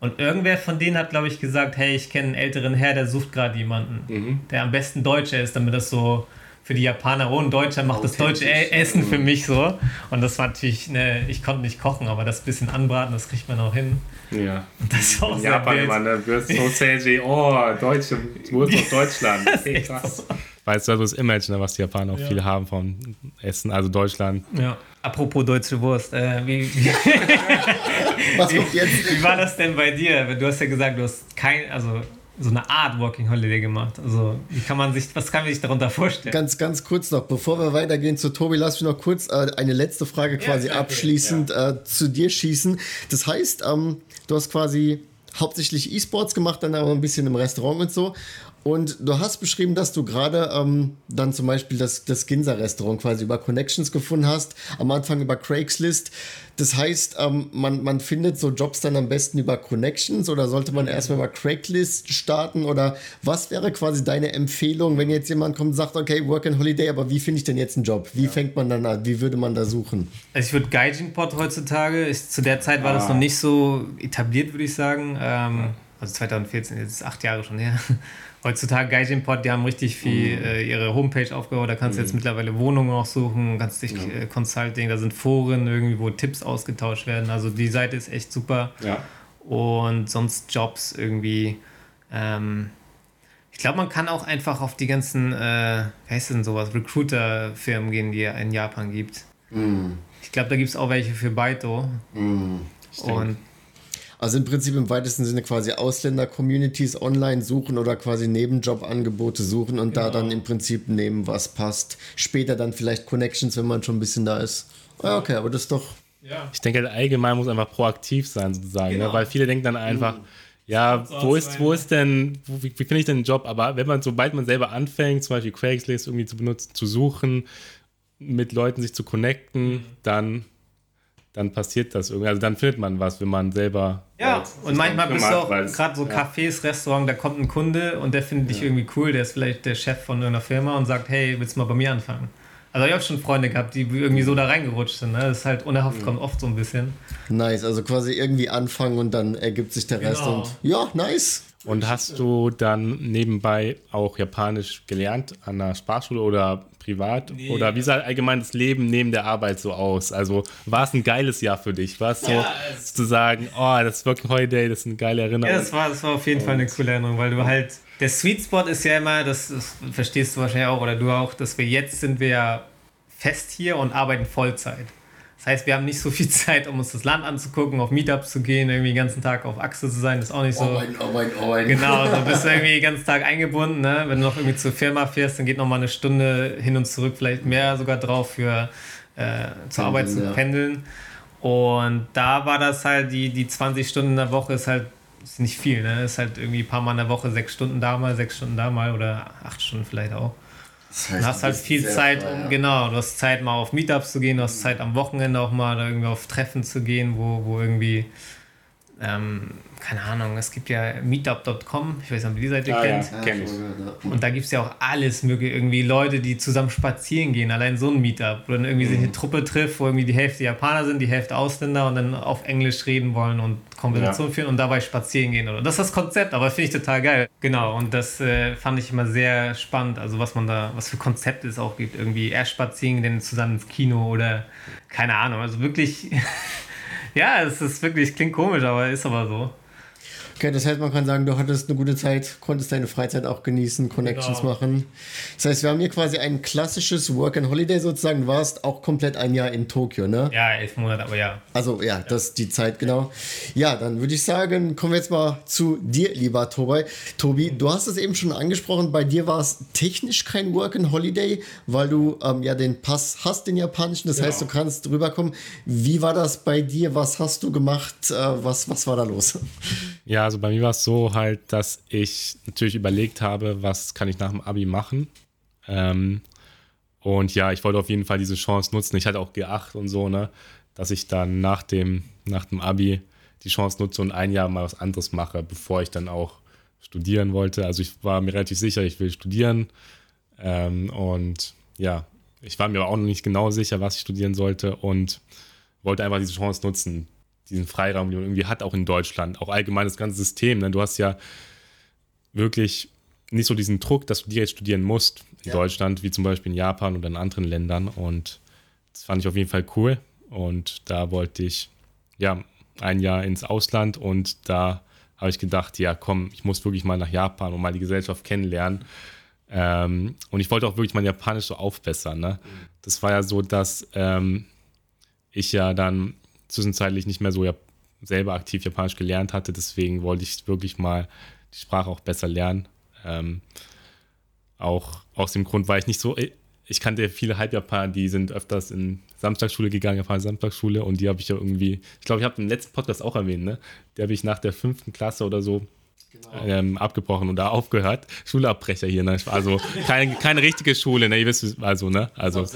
Und irgendwer von denen hat, glaube ich, gesagt, hey, ich kenne einen älteren Herr, der sucht gerade jemanden, mhm. der am besten Deutscher ist, damit das so für die Japaner, oh, ein Deutscher macht das deutsche e Essen für mich so. Und das war natürlich, ne, ich konnte nicht kochen, aber das bisschen anbraten, das kriegt man auch hin. Ja. Und das war auch In Japan immer, ne, wirst Sausage, oh, Deutsche, Wurst aus Deutschland. Okay, krass. Weißt du, das Image, ne, was die Japaner auch ja. viel haben vom Essen, also Deutschland. Ja. Apropos deutsche Wurst, äh, wie, wie, was kommt jetzt? Wie war das denn bei dir? Du hast ja gesagt, du hast kein, also so eine Art Walking Holiday gemacht. Also, wie kann man sich, was kann man sich darunter vorstellen? Ganz, ganz kurz noch, bevor wir weitergehen zu Tobi, lass mich noch kurz äh, eine letzte Frage quasi ja, abschließend ja. äh, zu dir schießen. Das heißt, ähm, du hast quasi hauptsächlich E-Sports gemacht, dann aber ein bisschen im Restaurant und so. Und du hast beschrieben, dass du gerade ähm, dann zum Beispiel das, das Ginza-Restaurant quasi über Connections gefunden hast, am Anfang über Craigslist. Das heißt, ähm, man, man findet so Jobs dann am besten über Connections oder sollte man erstmal über Craigslist starten? Oder was wäre quasi deine Empfehlung, wenn jetzt jemand kommt und sagt, okay, Work and Holiday, aber wie finde ich denn jetzt einen Job? Wie ja. fängt man dann an? Wie würde man da suchen? Also ich würde Gaijinpot heutzutage, ist, zu der Zeit war ah. das noch nicht so etabliert, würde ich sagen. Ähm, also 2014, jetzt ist acht Jahre schon her heutzutage Gaijinpod, die haben richtig viel mhm. äh, ihre Homepage aufgebaut. Da kannst du jetzt mhm. mittlerweile Wohnungen auch suchen, kannst dich ja. äh, Consulting, da sind Foren irgendwie, wo Tipps ausgetauscht werden. Also die Seite ist echt super. Ja. Und sonst Jobs irgendwie. Ähm, ich glaube, man kann auch einfach auf die ganzen, äh, wie heißt denn sowas, Recruiter-Firmen gehen, die es in Japan gibt. Mhm. Ich glaube, da gibt es auch welche für Baito. Mhm. Und also im Prinzip im weitesten Sinne quasi Ausländer-Communities online suchen oder quasi Nebenjobangebote suchen und genau. da dann im Prinzip nehmen, was passt. Später dann vielleicht Connections, wenn man schon ein bisschen da ist. Ja, okay, aber das ist doch. Ja. Ich denke, allgemein muss einfach proaktiv sein, sozusagen, ne? genau. ne? weil viele denken dann einfach. Mhm. Ja, wo ist, wo ist denn, wo, wie, wie finde ich denn einen Job? Aber wenn man, sobald man selber anfängt, zum Beispiel Craigslist irgendwie zu benutzen, zu suchen, mit Leuten sich zu connecten, mhm. dann dann passiert das irgendwie. Also dann findet man was, wenn man selber. Ja, und manchmal bist du auch gerade so Cafés, Restaurant, da kommt ein Kunde und der findet ja. dich irgendwie cool, der ist vielleicht der Chef von irgendeiner Firma und sagt, hey, willst du mal bei mir anfangen? Also ich habe schon Freunde gehabt, die irgendwie so da reingerutscht sind. Ne? Das ist halt unerhofft, kommt oft so ein bisschen. Nice, also quasi irgendwie anfangen und dann ergibt sich der Rest genau. und ja, nice. Und hast du dann nebenbei auch Japanisch gelernt an der Sprachschule oder privat? Nee. Oder wie sah allgemein das Leben neben der Arbeit so aus? Also war es ein geiles Jahr für dich? War es so ja, es zu sagen, oh, das Working Holiday, das ist eine geile Erinnerung? Ja, das war, das war auf jeden Fall eine coole Erinnerung, weil du halt, der Sweet Spot ist ja immer, das, das verstehst du wahrscheinlich auch oder du auch, dass wir jetzt sind wir ja fest hier und arbeiten Vollzeit. Das heißt, wir haben nicht so viel Zeit, um uns das Land anzugucken, auf Meetups zu gehen, irgendwie den ganzen Tag auf Achse zu sein, das ist auch nicht so. Arbeiten, arbeiten, arbeiten. Genau, so bist du irgendwie den ganzen Tag eingebunden. Ne? Wenn du noch irgendwie zur Firma fährst, dann geht noch mal eine Stunde hin und zurück, vielleicht mehr sogar drauf für äh, zur Arbeit zu ja. pendeln. Und da war das halt, die, die 20 Stunden in der Woche ist halt ist nicht viel, ne? Ist halt irgendwie ein paar Mal in der Woche, sechs Stunden da mal, sechs Stunden da mal oder acht Stunden vielleicht auch. Das heißt, du hast halt viel Zeit, frei, ja. genau, du hast Zeit mal auf Meetups zu gehen, du hast Zeit am Wochenende auch mal irgendwie auf Treffen zu gehen, wo, wo irgendwie ähm, keine Ahnung, es gibt ja meetup.com, ich weiß nicht, ob ihr die Seite Ah, kennt. ja, kenn ich. Und da gibt es ja auch alles mögliche, irgendwie Leute, die zusammen spazieren gehen, allein so ein Meetup, wo dann irgendwie sich eine Truppe trifft, wo irgendwie die Hälfte Japaner sind, die Hälfte Ausländer und dann auf Englisch reden wollen und Konversation Ja. führen und dabei spazieren gehen. Oder? Das ist das Konzept, aber finde ich total geil. Genau, und das äh, fand ich immer sehr spannend, also was man da, was für Konzepte es auch gibt. Irgendwie erst spazieren, dann zusammen ins Kino oder keine Ahnung, also wirklich, ja, es ist wirklich, klingt komisch, aber ist aber so. Okay, das heißt, man kann sagen, du hattest eine gute Zeit, konntest deine Freizeit auch genießen, Connections Genau. machen. Das heißt, wir haben hier quasi ein klassisches Work and Holiday sozusagen. Du warst auch komplett ein Jahr in Tokio, ne? Ja, elf Monate, aber ja. Also ja, das ist die Zeit, genau. Ja, dann würde ich sagen, kommen wir jetzt mal zu dir, lieber Tobi. Tobi, du hast es eben schon angesprochen, bei dir war es technisch kein Work and Holiday, weil du ähm, ja den Pass hast, den japanischen, das heißt, du kannst rüberkommen. Wie war das bei dir? Was hast du gemacht? Äh, was, was war da los? Ja, also bei mir war es so halt, dass ich natürlich überlegt habe, was kann ich nach dem Abi machen. Ähm, und ja, ich wollte auf jeden Fall diese Chance nutzen. Ich hatte auch G8 und so, ne, dass ich dann nach dem, nach dem Abi die Chance nutze und ein Jahr mal was anderes mache, bevor ich dann auch studieren wollte. Also ich war mir relativ sicher, ich will studieren. Ähm, und ja, ich war mir aber auch noch nicht genau sicher, was ich studieren sollte und wollte einfach diese Chance nutzen, diesen Freiraum, den man irgendwie hat, auch in Deutschland, auch allgemein das ganze System. Ne? Du hast ja wirklich nicht so diesen Druck, dass du direkt studieren musst in Ja. Deutschland, wie zum Beispiel in Japan oder in anderen Ländern. Und das fand ich auf jeden Fall cool. Und da wollte ich ja ein Jahr ins Ausland und da habe ich gedacht, ja komm, ich muss wirklich mal nach Japan und mal die Gesellschaft kennenlernen. Ähm, und ich wollte auch wirklich mein Japanisch so aufbessern. Ne? Das war ja so, dass ähm, ich ja dann zwischenzeitlich nicht mehr so ja, selber aktiv Japanisch gelernt hatte. Deswegen wollte ich wirklich mal die Sprache auch besser lernen. Ähm, auch aus dem Grund, weil ich nicht so, ich kannte viele Halbjapaner, die sind öfters in Samstagsschule gegangen, japanische Samstagsschule und die habe ich ja irgendwie, ich glaube, ich habe im letzten Podcast auch erwähnt, ne? Die habe ich nach der fünften Klasse oder so ähm, abgebrochen und da aufgehört. Schulabbrecher hier, ne? Also keine, keine richtige Schule, ne? Ihr wisst, also, ne? Also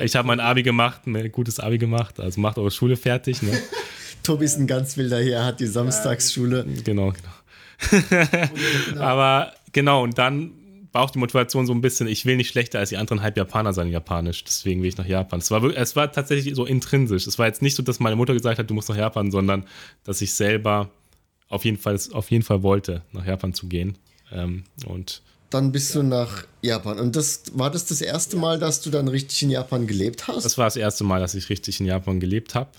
ich habe mein Abi gemacht, ein gutes Abi gemacht, also macht eure Schule fertig, ne? Tobi ist ein ganz wilder hier, er hat die Samstagsschule. Genau, genau. Aber genau, und dann war auch die Motivation so ein bisschen, ich will nicht schlechter als die anderen Halbjapaner sein in Japanisch, deswegen will ich nach Japan. Es war, wirklich, es war tatsächlich so intrinsisch. Es war jetzt nicht so, dass meine Mutter gesagt hat, du musst nach Japan, sondern dass ich selber auf jeden Fall, auf jeden Fall wollte, nach Japan zu gehen. Ähm, und Dann bist du nach Japan. Und das war das das erste Mal, dass du dann richtig in Japan gelebt hast? das war das erste Mal, dass ich richtig in Japan gelebt habe.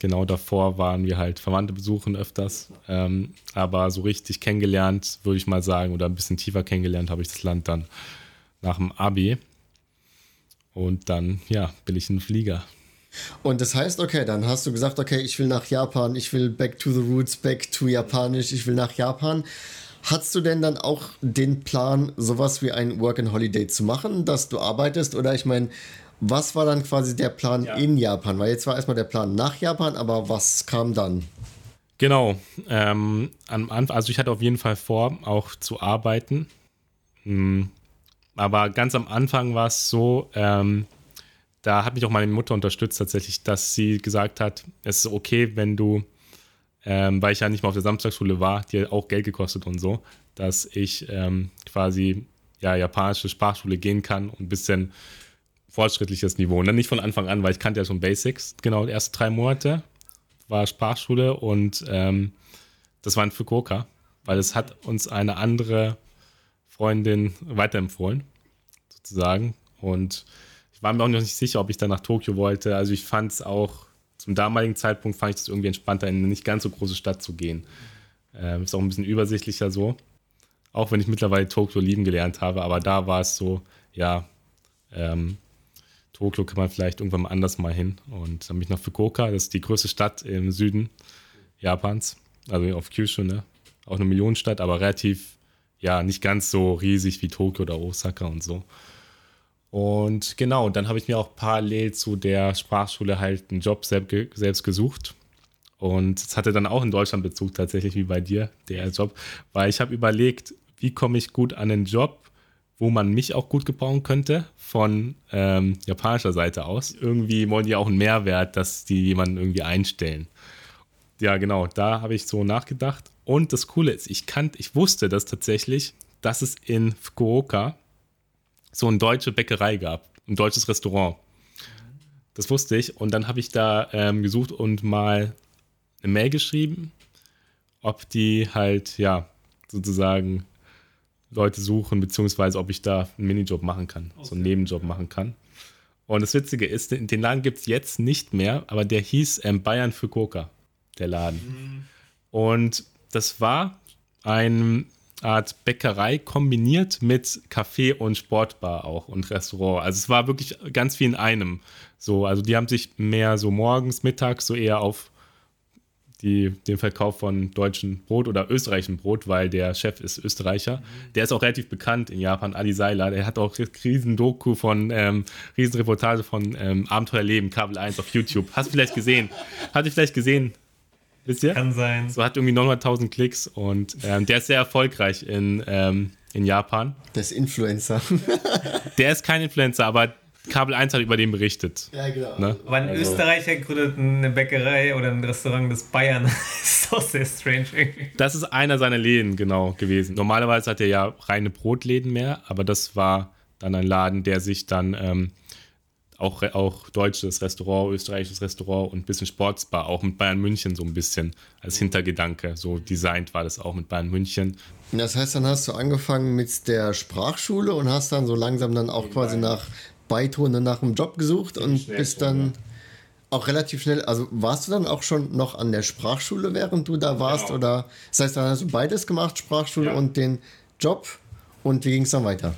Genau davor waren wir halt Verwandte besuchen öfters. Ähm, aber so richtig kennengelernt, würde ich mal sagen, oder ein bisschen tiefer kennengelernt habe ich das Land dann nach dem Abi. Und dann, ja, bin ich ein Flieger. Und das heißt, okay, dann hast du gesagt, okay, ich will nach Japan, ich will back to the roots, back to Japanisch, ich will nach Japan. Hast du denn dann auch den Plan, sowas wie ein Work and Holiday zu machen, dass du arbeitest? Oder ich meine, was war dann quasi der Plan Ja. in Japan? Weil jetzt war erstmal der Plan nach Japan, aber was kam dann? Genau. Ähm, am Anfang, also ich hatte auf jeden Fall vor, auch zu arbeiten. Hm, aber ganz am Anfang war es so, ähm, da hat mich auch meine Mutter unterstützt tatsächlich, dass sie gesagt hat, es ist okay, wenn du, ähm, weil ich ja nicht mal auf der Samstagsschule war, die hat auch Geld gekostet und so, dass ich ähm, quasi ja japanische Sprachschule gehen kann und ein bisschen fortschrittliches Niveau. Und dann nicht von Anfang an, weil ich kannte ja schon Basics, genau, die ersten drei Monate war Sprachschule und ähm, das war in Fukuoka, weil es hat uns eine andere Freundin weiterempfohlen, sozusagen. Und ich war mir auch noch nicht sicher, ob ich dann nach Tokio wollte. Also ich fand es auch, zum damaligen Zeitpunkt fand ich es irgendwie entspannter, in eine nicht ganz so große Stadt zu gehen. Ähm, ist auch ein bisschen übersichtlicher so. Auch wenn ich mittlerweile Tokio lieben gelernt habe, aber da war es so, ja, ähm, Tokio kann man vielleicht irgendwann mal anders mal hin. Und dann bin ich nach Fukuoka, das ist die größte Stadt im Süden Japans, also auf Kyushu, ne? Auch eine Millionenstadt, aber relativ, ja, nicht ganz so riesig wie Tokio oder Osaka und so. Und genau, dann habe ich mir auch parallel zu der Sprachschule halt einen Job selbst, ge- selbst gesucht. Und es hatte dann auch in Deutschland Bezug tatsächlich wie bei dir, der Job, weil ich habe überlegt, wie komme ich gut an einen Job, wo man mich auch gut gebrauchen könnte von ähm, japanischer Seite aus. Irgendwie wollen die auch einen Mehrwert, dass die jemanden irgendwie einstellen. ja, genau, da habe ich so nachgedacht. Und das Coole ist, ich kannte, ich wusste das tatsächlich, dass es in Fukuoka so eine deutsche Bäckerei gab, ein deutsches Restaurant. Das wusste ich. Und dann habe ich da ähm, gesucht und mal eine Mail geschrieben, ob die halt, ja, sozusagen Leute suchen, beziehungsweise ob ich da einen Minijob machen kann, okay. so einen Nebenjob machen kann. Und das Witzige ist, den Laden gibt es jetzt nicht mehr, aber der hieß ähm, Bayern Fukuoka, der Laden. Mhm. Und das war eine Art Bäckerei kombiniert mit Café und Sportbar auch und Restaurant. Also es war wirklich ganz viel in einem. So, also die haben sich mehr so morgens, mittags so eher auf die, den Verkauf von deutschem Brot oder österreichischem Brot, weil der Chef ist Österreicher. Mhm. Der ist auch relativ bekannt in Japan, Ali Seiler. Der hat auch riesen Doku von, ähm, riesen Reportage von ähm, Abenteuerleben, Kabel 1 auf YouTube. Hast du vielleicht gesehen? Hat du vielleicht gesehen? Wisst ihr? Kann sein. So hat irgendwie 900.000 Klicks und ähm, der ist sehr erfolgreich in, ähm, in Japan. Der ist Influencer. der ist kein Influencer, aber Kabel 1 hat über den berichtet. Ja, genau. Ne? Aber ein also. Österreicher gründet eine Bäckerei oder ein Restaurant des Bayern. das ist auch sehr strange. Das ist einer seiner Läden, genau, gewesen. Normalerweise hat er ja reine Brotläden mehr, aber das war dann ein Laden, der sich dann ähm, auch, auch deutsches Restaurant, österreichisches Restaurant und ein bisschen Sportsbar, auch mit Bayern München so ein bisschen als Hintergedanke. So designt war das auch mit Bayern München. Das heißt, dann hast du angefangen mit der Sprachschule und hast dann so langsam dann auch quasi nach Beitone nach einem Job gesucht und bist dann auch relativ schnell, also warst du dann auch schon noch an der Sprachschule, während du da warst? Genau. Oder das heißt, dann hast du beides gemacht, Sprachschule ja. und den Job. Und wie ging es dann weiter?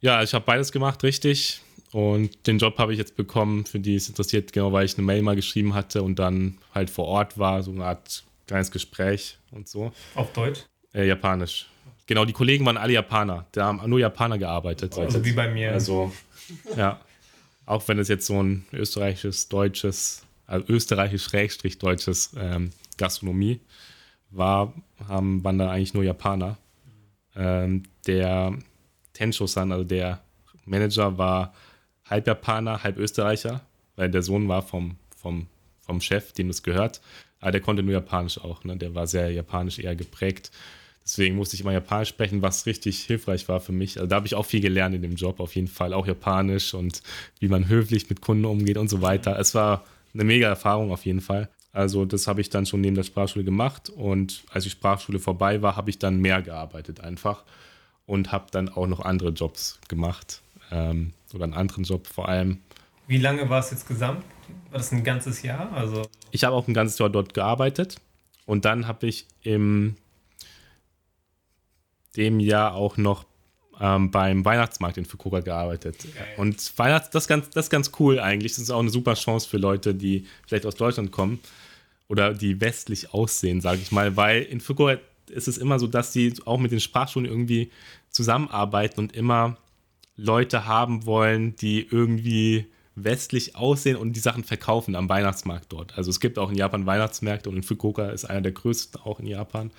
Ja, ich habe beides gemacht, richtig. Und den Job habe ich jetzt bekommen, für die es interessiert, genau weil ich eine Mail mal geschrieben hatte und dann halt vor Ort war, so eine Art kleines Gespräch und so. Auf Deutsch? Äh, Japanisch. Genau, die Kollegen waren alle Japaner. Da haben nur Japaner gearbeitet. Also wie bei mir. Also ja. Auch wenn es jetzt so ein österreichisches, deutsches, also österreichisch-deutsches ähm, Gastronomie war, haben, waren da eigentlich nur Japaner. Ähm, der Tensho-san, also der Manager, war halb Japaner, halb Österreicher, weil der Sohn war vom, vom, vom Chef, dem es gehört. Aber der konnte nur Japanisch auch. Ne? Der war sehr japanisch eher geprägt. Deswegen musste ich immer Japanisch sprechen, was richtig hilfreich war für mich. Also da habe ich auch viel gelernt in dem Job, auf jeden Fall. Auch Japanisch und wie man höflich mit Kunden umgeht und so weiter. Es war eine mega Erfahrung auf jeden Fall. Also das habe ich dann schon neben der Sprachschule gemacht und als die Sprachschule vorbei war, habe ich dann mehr gearbeitet einfach und habe dann auch noch andere Jobs gemacht ähm, oder einen anderen Job vor allem. Wie lange war es jetzt gesamt? War das ein ganzes Jahr? Also ich habe auch ein ganzes Jahr dort gearbeitet und dann habe ich im dem Jahr auch noch ähm, beim Weihnachtsmarkt in Fukuoka gearbeitet. Okay. Und Weihnachts, das, ganz, das ist ganz cool eigentlich. Das ist auch eine super Chance für Leute, die vielleicht aus Deutschland kommen oder die westlich aussehen, sage ich mal, weil in Fukuoka ist es immer so, dass sie auch mit den Sprachschulen irgendwie zusammenarbeiten und immer Leute haben wollen, die irgendwie westlich aussehen und die Sachen verkaufen am Weihnachtsmarkt dort. Also es gibt auch in Japan Weihnachtsmärkte und in Fukuoka ist einer der größten auch in Japan.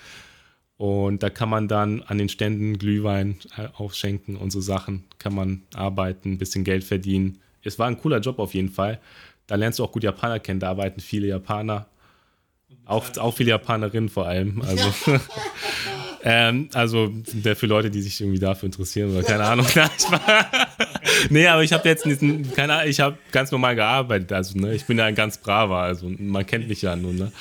Und da kann man dann an den Ständen Glühwein äh, aufschenken und so Sachen, kann man arbeiten, ein bisschen Geld verdienen. Es war ein cooler Job auf jeden Fall. Da lernst du auch gut Japaner kennen, da arbeiten viele Japaner. Auch, auch viele Japanerinnen vor allem. Also Ähm, also der für Leute, die sich irgendwie dafür interessieren oder keine Ahnung. nee, aber ich habe jetzt diesen, keine Ahnung, ich habe ganz normal gearbeitet. Also ne, ich bin ja ein ganz braver, also man kennt mich ja nun. Ne?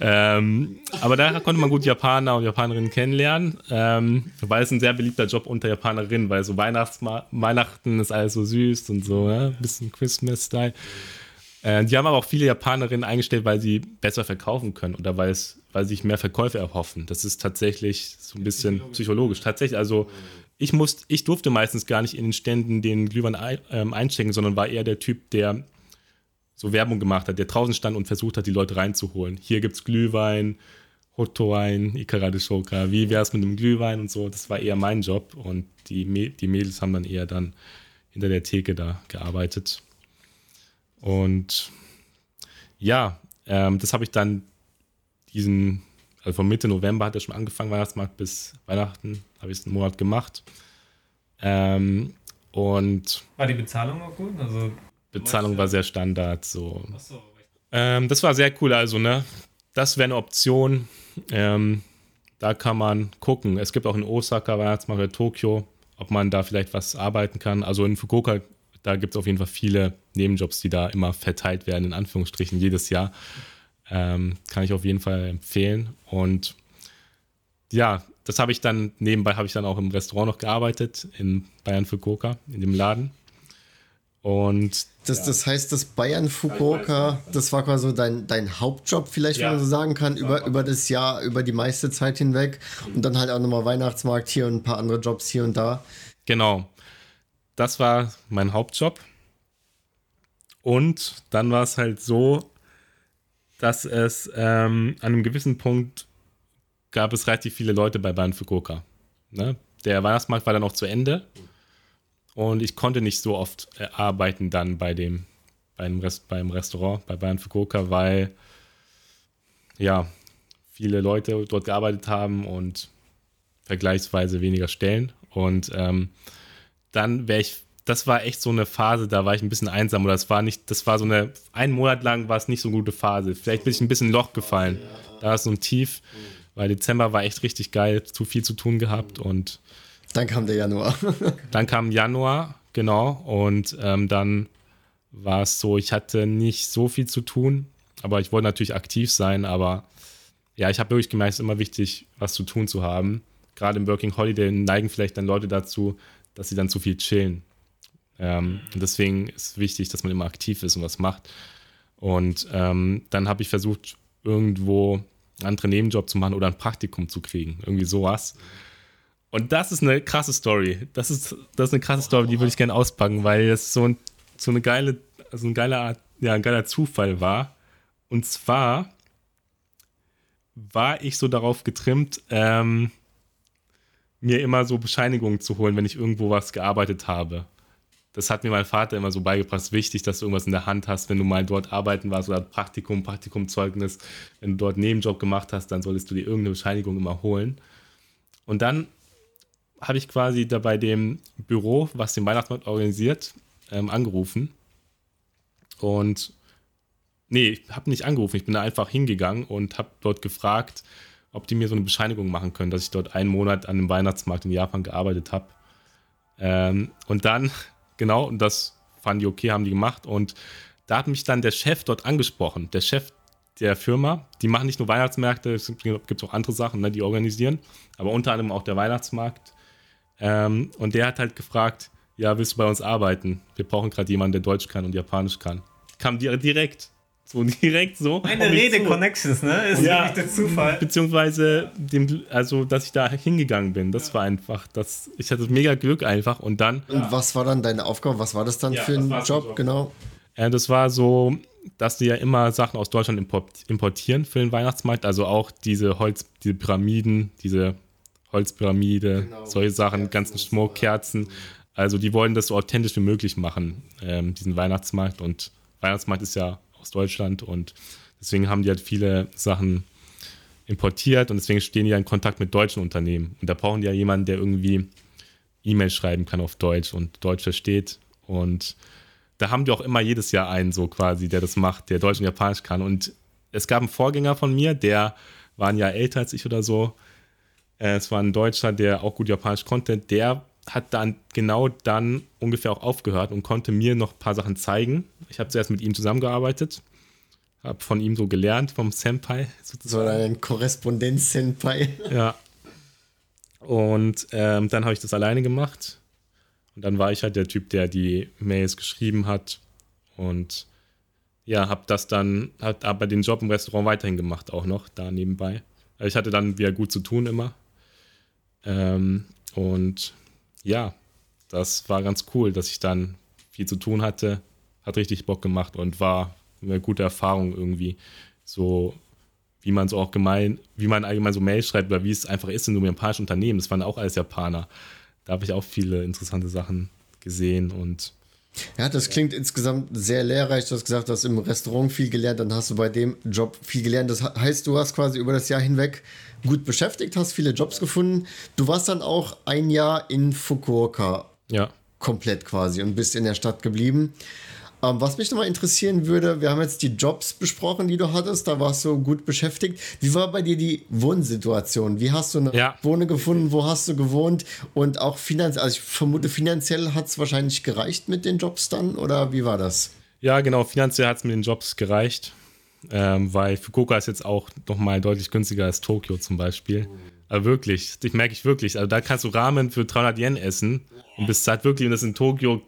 Ähm, aber da konnte man gut Japaner und Japanerinnen kennenlernen, ähm, weil es ein sehr beliebter Job unter Japanerinnen, weil so Weihnachten ist alles so süß und so, ne? bisschen Christmas-Style. Äh, die haben aber auch viele Japanerinnen eingestellt, weil sie besser verkaufen können oder weil es weil sich mehr Verkäufe erhoffen. Das ist tatsächlich so ein bisschen psychologisch. Tatsächlich, also ich, musste, ich durfte meistens gar nicht in den Ständen den Glühwein ein, ähm, einchecken, sondern war eher der Typ, der so Werbung gemacht hat, der draußen stand und versucht hat, die Leute reinzuholen. Hier gibt es Glühwein, Hotowein, Ikara Shoka, wie wäre es mit dem Glühwein und so. Das war eher mein Job und die, die Mädels haben dann eher dann hinter der Theke da gearbeitet. Und ja, ähm, das habe ich dann diesen, also von Mitte November hat er schon angefangen, Weihnachtsmarkt bis Weihnachten, habe ich es einen Monat gemacht. Ähm, und war die Bezahlung auch gut? Also, Bezahlung war sehr Standard. So. so ähm, das war sehr cool. Also, ne, das wäre eine Option. Ähm, da kann man gucken. Es gibt auch in Osaka Weihnachtsmarkt oder Tokio, ob man da vielleicht was arbeiten kann. Also in Fukuoka, da gibt es auf jeden Fall viele Nebenjobs, die da immer verteilt werden, in Anführungsstrichen, jedes Jahr. Ähm, kann ich auf jeden Fall empfehlen. Und ja, das habe ich dann, nebenbei habe ich dann auch im Restaurant noch gearbeitet, in Bayern Fukuoka, in dem Laden. Und das, ja. das heißt, das Bayern Fukuoka, das war quasi dein, dein Hauptjob, vielleicht, ja. wenn man so sagen kann, über, über das Jahr, über die meiste Zeit hinweg. Und dann halt auch nochmal Weihnachtsmarkt hier und ein paar andere Jobs hier und da. Genau. Das war mein Hauptjob. Und dann war es halt so, dass es ähm, an einem gewissen Punkt gab es relativ viele Leute bei Bayern Fukuoka. Ne? Der Weihnachtsmarkt war dann auch zu Ende. Und ich konnte nicht so oft äh, arbeiten dann bei dem, beim, Rest, beim Restaurant, bei Bayern Fukuoka, weil ja, viele Leute dort gearbeitet haben und vergleichsweise weniger Stellen. Und ähm, dann wäre ich, das war echt so eine Phase, da war ich ein bisschen einsam oder das war nicht, das war so eine, einen Monat lang war es nicht so eine gute Phase. Vielleicht bin ich ein bisschen Loch gefallen. Da ist so ein Tief, weil Dezember war echt richtig geil, zu viel zu tun gehabt und dann kam der Januar. dann kam Januar, genau. Und ähm, dann war es so, ich hatte nicht so viel zu tun, aber ich wollte natürlich aktiv sein. Aber ja, ich habe wirklich gemerkt, es ist immer wichtig, was zu tun zu haben. Gerade im Working Holiday neigen vielleicht dann Leute dazu, dass sie dann zu viel chillen. Ähm, deswegen ist es wichtig, dass man immer aktiv ist und was macht. Und ähm, dann habe ich versucht, irgendwo einen anderen Nebenjob zu machen oder ein Praktikum zu kriegen. Irgendwie sowas. Und das ist eine krasse Story. Das ist, das ist eine krasse Story, die würde ich gerne auspacken, weil das so, ein, so eine geile, also ein geiler Art, ja, ein geiler Zufall war. Und zwar war ich so darauf getrimmt, ähm, mir immer so Bescheinigungen zu holen, wenn ich irgendwo was gearbeitet habe. Das hat mir mein Vater immer so beigebracht. Es ist wichtig, dass du irgendwas in der Hand hast, wenn du mal dort arbeiten warst oder Praktikum, Praktikumzeugnis. Wenn du dort einen Nebenjob gemacht hast, dann solltest du dir irgendeine Bescheinigung immer holen. Und dann habe ich quasi da bei dem Büro, was den Weihnachtsmarkt organisiert, ähm, angerufen. Und nee, ich habe nicht angerufen, ich bin da einfach hingegangen und habe dort gefragt, ob die mir so eine Bescheinigung machen können, dass ich dort einen Monat an dem Weihnachtsmarkt in Japan gearbeitet habe. Ähm, und dann, genau, und das fanden die okay, haben die gemacht. Und da hat mich dann der Chef dort angesprochen. Der Chef der Firma, die machen nicht nur Weihnachtsmärkte, es gibt auch andere Sachen, ne, die organisieren, aber unter anderem auch der Weihnachtsmarkt. Ähm, und der hat halt gefragt, ja, willst du bei uns arbeiten? Wir brauchen gerade jemanden, der Deutsch kann und Japanisch kann. Kam direkt. So direkt so. Meine Rede zu. Connections, ne? Ist ja, der Zufall. Beziehungsweise, dem, also, dass ich da hingegangen bin. Das ja. war einfach, das, ich hatte mega Glück einfach und dann. Und ja. was war dann deine Aufgabe? Was war das dann ja, für ein Job, Job, genau? Äh, das war so, dass die ja immer Sachen aus Deutschland importieren für den Weihnachtsmarkt. Also auch diese Holz, diese Pyramiden, diese Holzpyramide, genau. solche Sachen, ganzen Schmuck, Kerzen. Also die wollen das so authentisch wie möglich machen, ähm, diesen Weihnachtsmarkt. Und Weihnachtsmarkt ist ja aus Deutschland und deswegen haben die halt viele Sachen importiert und deswegen stehen die ja in Kontakt mit deutschen Unternehmen. Und da brauchen die ja jemanden, der irgendwie E-Mail schreiben kann auf Deutsch und Deutsch versteht. Und da haben die auch immer jedes Jahr einen so quasi, der das macht, der Deutsch und Japanisch kann. Und es gab einen Vorgänger von mir, der war ein Jahr älter als ich oder so. Äh, es war ein Deutscher, der auch gut Japanisch konnte. Der hat dann genau dann ungefähr auch aufgehört und konnte mir noch ein paar Sachen zeigen. Ich habe zuerst mit ihm zusammengearbeitet, habe von ihm so gelernt, vom Senpai sozusagen. So ein Korrespondenz-Senpai. Ja. Und ähm, dann habe ich das alleine gemacht. Und dann war ich halt der Typ, der die Mails geschrieben hat. Und ja, habe das dann, hat aber den Job im Restaurant weiterhin gemacht, auch noch da nebenbei. Also ich hatte dann wieder gut zu tun immer. Ähm, und ja, das war ganz cool, dass ich dann viel zu tun hatte. Hat richtig Bock gemacht und war eine gute Erfahrung irgendwie. So, wie man so auch gemein, wie man allgemein so Mail schreibt oder wie es einfach ist in so einem japanischen Unternehmen. Das waren auch alles Japaner. Da habe ich auch viele interessante Sachen gesehen und ja, das klingt insgesamt sehr lehrreich. Du hast gesagt, du hast im Restaurant viel gelernt, dann hast du bei dem Job viel gelernt. Das heißt, du hast quasi über das Jahr hinweg gut beschäftigt, hast viele Jobs gefunden. Du warst dann auch ein Jahr in Fukuoka. Ja. Komplett quasi und bist in der Stadt geblieben. Ähm, was mich nochmal interessieren würde, wir haben jetzt die Jobs besprochen, die du hattest, da warst du gut beschäftigt. Wie war bei dir die Wohnsituation? Wie hast du eine Ja. Wohnung gefunden? Wo hast du gewohnt? Und auch finanziell, also ich vermute, finanziell hat es wahrscheinlich gereicht mit den Jobs dann oder wie war das? Ja, genau, finanziell hat es mit den Jobs gereicht, ähm, weil Fukuoka ist jetzt auch nochmal deutlich günstiger als Tokio zum Beispiel. Also wirklich, das merke ich wirklich. Also da kannst du Ramen für 300 Yen essen und bist halt wirklich, und das in Tokio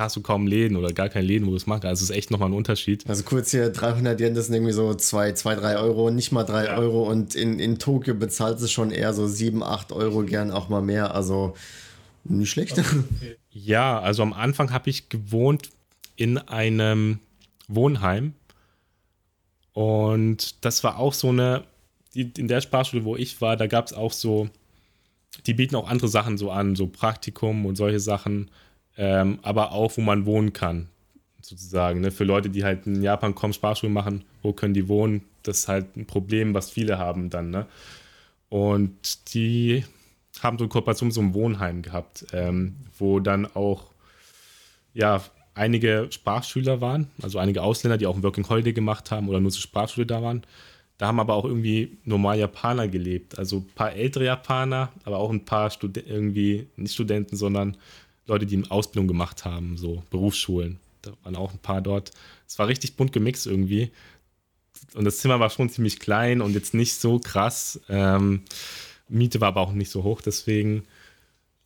hast du kaum Läden oder gar keine Läden, wo du es machen kannst. Also es ist echt nochmal ein Unterschied. Also kurz hier 300 Yen, das sind irgendwie so 2, 2 3 Euro, nicht mal 3 Ja. Euro. Und in, in Tokio bezahlt es schon eher so 7, 8 Euro, gern auch mal mehr. Also nicht schlecht. Ja, also am Anfang habe ich gewohnt in einem Wohnheim. Und das war auch so eine, in der Sprachschule, wo ich war, da gab es auch so, die bieten auch andere Sachen so an, so Praktikum und solche Sachen, ähm, aber auch, wo man wohnen kann, sozusagen. Ne? Für Leute, die halt in Japan kommen, Sprachschule machen, wo können die wohnen? Das ist halt ein Problem, was viele haben dann. Ne? Und die haben so eine Kooperation mit so einem Wohnheim gehabt, ähm, wo dann auch ja, einige Sprachschüler waren, also einige Ausländer, die auch ein Working Holiday gemacht haben oder nur zur Sprachschule da waren. Da haben aber auch irgendwie normal Japaner gelebt. Also ein paar ältere Japaner, aber auch ein paar Studen irgendwie, nicht Studenten, sondern Leute, die eine Ausbildung gemacht haben, so Berufsschulen. Da waren auch ein paar dort. Es war richtig bunt gemixt irgendwie. Und das Zimmer war schon ziemlich klein und jetzt nicht so krass. Ähm, Miete war aber auch nicht so hoch, deswegen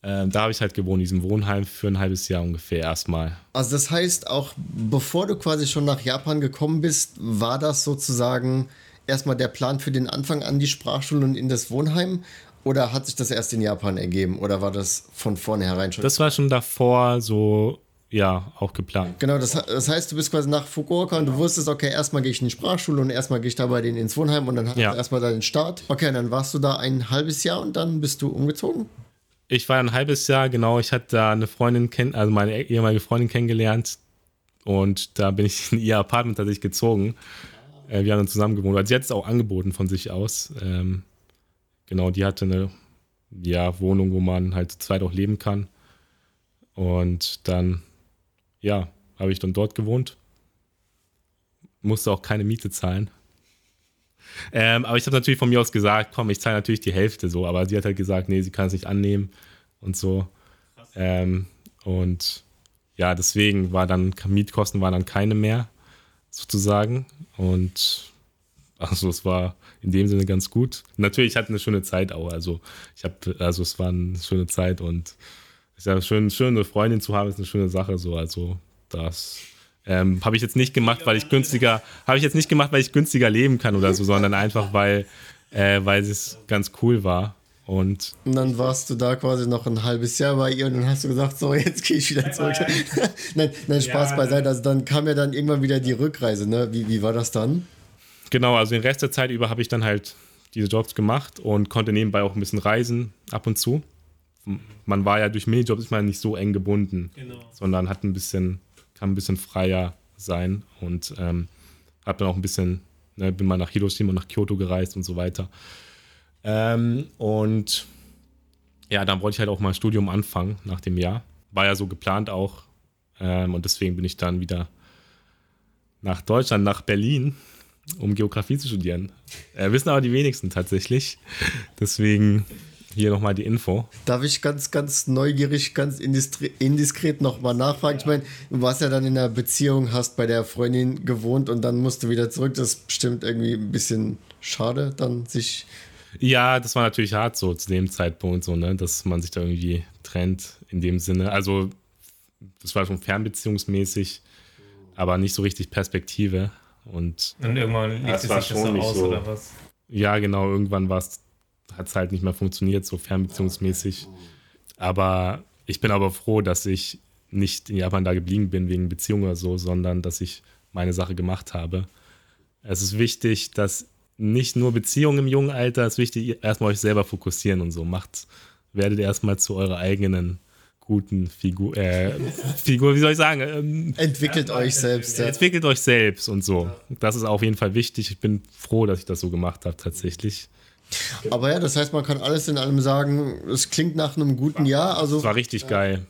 ähm, da habe ich halt gewohnt, in diesem Wohnheim für ein halbes Jahr ungefähr erstmal. Also das heißt, auch bevor du quasi schon nach Japan gekommen bist, war das sozusagen erstmal der Plan für den Anfang an die Sprachschule und in das Wohnheim? Oder hat sich das erst in Japan ergeben? Oder war das von vornherein schon? Das war schon davor so, ja, auch geplant. genau, das, das heißt, du bist quasi nach Fukuoka und du wusstest, okay, erstmal gehe ich in die Sprachschule und erstmal gehe ich da bei denen ins Wohnheim und dann hast Ja. du erstmal da den Start. Okay, und dann warst du da ein halbes Jahr und dann bist du umgezogen? Ich war ein halbes Jahr, genau, ich hatte da eine Freundin, kenn also meine ehemalige Freundin kennengelernt und da bin ich in ihr Apartment tatsächlich gezogen. Äh, wir haben dann zusammen gewohnt. Also sie hat es auch angeboten von sich aus. Ähm, genau, die hatte eine ja, Wohnung, wo man halt zu zweit auch leben kann. Und dann, ja, habe ich dann dort gewohnt. Musste auch keine Miete zahlen. Ähm, aber ich habe natürlich von mir aus gesagt, komm, ich zahle natürlich die Hälfte so. Aber sie hat halt gesagt, nee, sie kann es nicht annehmen und so. Ähm, und ja, deswegen war dann, Mietkosten waren dann keine mehr, sozusagen. Und also es war in dem Sinne ganz gut. Natürlich hatte eine schöne Zeit auch. Also ich habe, also es war eine schöne Zeit und es ist ja schön, schön, eine Freundin zu haben, ist eine schöne Sache so. Also das ähm, habe ich jetzt nicht gemacht, weil ich günstiger, habe ich jetzt nicht gemacht, weil ich günstiger leben kann oder so, sondern einfach weil, äh, weil es ganz cool war. Und Und dann warst du da quasi noch ein halbes Jahr bei ihr und dann hast du gesagt, so, jetzt gehe ich wieder zurück. nein, nein, Spaß Ja. beiseite. Also dann kam ja dann irgendwann wieder die Rückreise, ne? Wie, wie war das dann? Genau, also den Rest der Zeit über habe ich dann halt diese Jobs gemacht und konnte nebenbei auch ein bisschen reisen ab und zu. Man war ja durch Minijobs ist man nicht so eng gebunden, Genau. sondern hat ein bisschen, kann ein bisschen freier sein und ähm, habe dann auch ein bisschen, ne, bin mal nach Hiroshima und nach Kyoto gereist und so weiter. Ähm, und ja, dann wollte ich halt auch mal ein Studium anfangen nach dem Jahr. War ja so geplant auch. Ähm, und deswegen bin ich dann wieder nach Deutschland, nach Berlin, um Geografie zu studieren. Äh, wissen aber die wenigsten tatsächlich. Deswegen hier nochmal die Info. Darf ich ganz, ganz neugierig, ganz indiskret nochmal nachfragen? Ich meine, du warst ja dann in einer Beziehung, hast bei der Freundin gewohnt und dann musst du wieder zurück. Das ist bestimmt irgendwie ein bisschen schade, dann sich. Ja, das war natürlich hart so zu dem Zeitpunkt, so, ne, dass man sich da irgendwie trennt in dem Sinne. Also, das war schon fernbeziehungsmäßig, aber nicht so richtig Perspektive. Und Und irgendwann liegt Das es sich das so aus, so. oder was? ja, genau, irgendwann hat es halt nicht mehr funktioniert, so fernbeziehungsmäßig. Aber ich bin aber froh, dass ich nicht in Japan da geblieben bin wegen Beziehung oder so, sondern dass ich meine Sache gemacht habe. Es ist wichtig, dass nicht nur Beziehungen im jungen Alter, es ist wichtig, erstmal euch selber fokussieren und so. Macht, werdet erstmal zu eurer eigenen guten Figur, äh, Figur, wie soll ich sagen? Ähm, Entwickelt euch selbst. Ja. entwickelt euch selbst und so. Das ist auf jeden Fall wichtig. Ich bin froh, dass ich das so gemacht habe, tatsächlich. Aber ja, das heißt, man kann alles in allem sagen, es klingt nach einem guten Jahr. Also Es war richtig geil.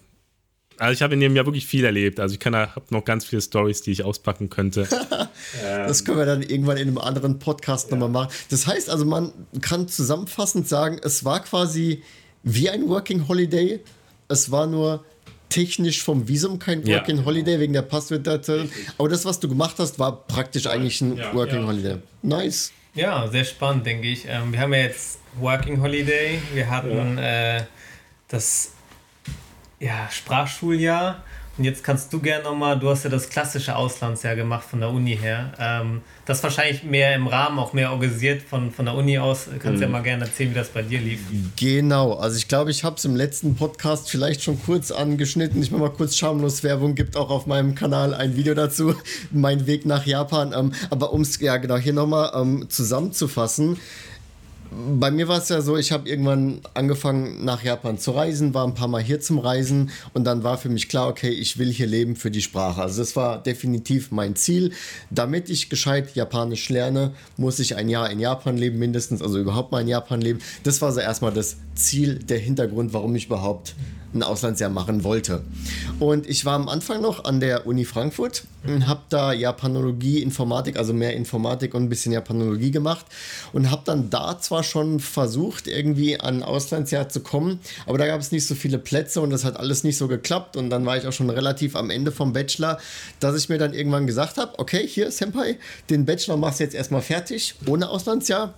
Also ich habe in dem Jahr wirklich viel erlebt. Also ich kann habe noch ganz viele Stories, die ich auspacken könnte. das können wir dann irgendwann in einem anderen Podcast ja. nochmal machen. Das heißt also, man kann zusammenfassend sagen, es war quasi wie ein Working Holiday. Es war nur technisch vom Visum kein Working ja. Holiday wegen der Passwörter. Aber das, was du gemacht hast, war praktisch eigentlich ein ja. Working Holiday. Nice. Ja, sehr spannend, denke ich. Ähm, wir haben ja jetzt Working Holiday, wir hatten äh, das ja, Sprachschuljahr und jetzt kannst du gerne nochmal, du hast ja das klassische Auslandsjahr gemacht von der Uni her. Ähm, das wahrscheinlich mehr im Rahmen, auch mehr organisiert von, von der Uni aus. Kannst du mhm. ja mal gerne erzählen, wie das bei dir lief. Genau, also ich glaube, ich habe es im letzten Podcast vielleicht schon kurz angeschnitten. Ich mache mal kurz schamlos Werbung, gibt auch auf meinem Kanal ein Video dazu, mein Weg nach Japan. Ähm, aber um es ja genau hier nochmal ähm, zusammenzufassen, bei mir war es ja so, ich habe irgendwann angefangen nach Japan zu reisen, war ein paar Mal hier zum Reisen und dann war für mich klar, okay, ich will hier leben für die Sprache. Also das war definitiv mein Ziel. Damit ich gescheit Japanisch lerne, muss ich ein Jahr in Japan leben, mindestens, also überhaupt mal in Japan leben. Das war so erstmal das Ziel, der Hintergrund, warum ich überhaupt ein Auslandsjahr machen wollte. Und ich war am Anfang noch an der Uni Frankfurt und habe da Japanologie, Informatik, also mehr Informatik und ein bisschen Japanologie gemacht und habe dann da zwar schon versucht, irgendwie an Auslandsjahr zu kommen, aber da gab es nicht so viele Plätze und das hat alles nicht so geklappt und dann war ich auch schon relativ am Ende vom Bachelor, dass ich mir dann irgendwann gesagt habe, okay, hier Senpai, den Bachelor machst du jetzt erstmal fertig, ohne Auslandsjahr,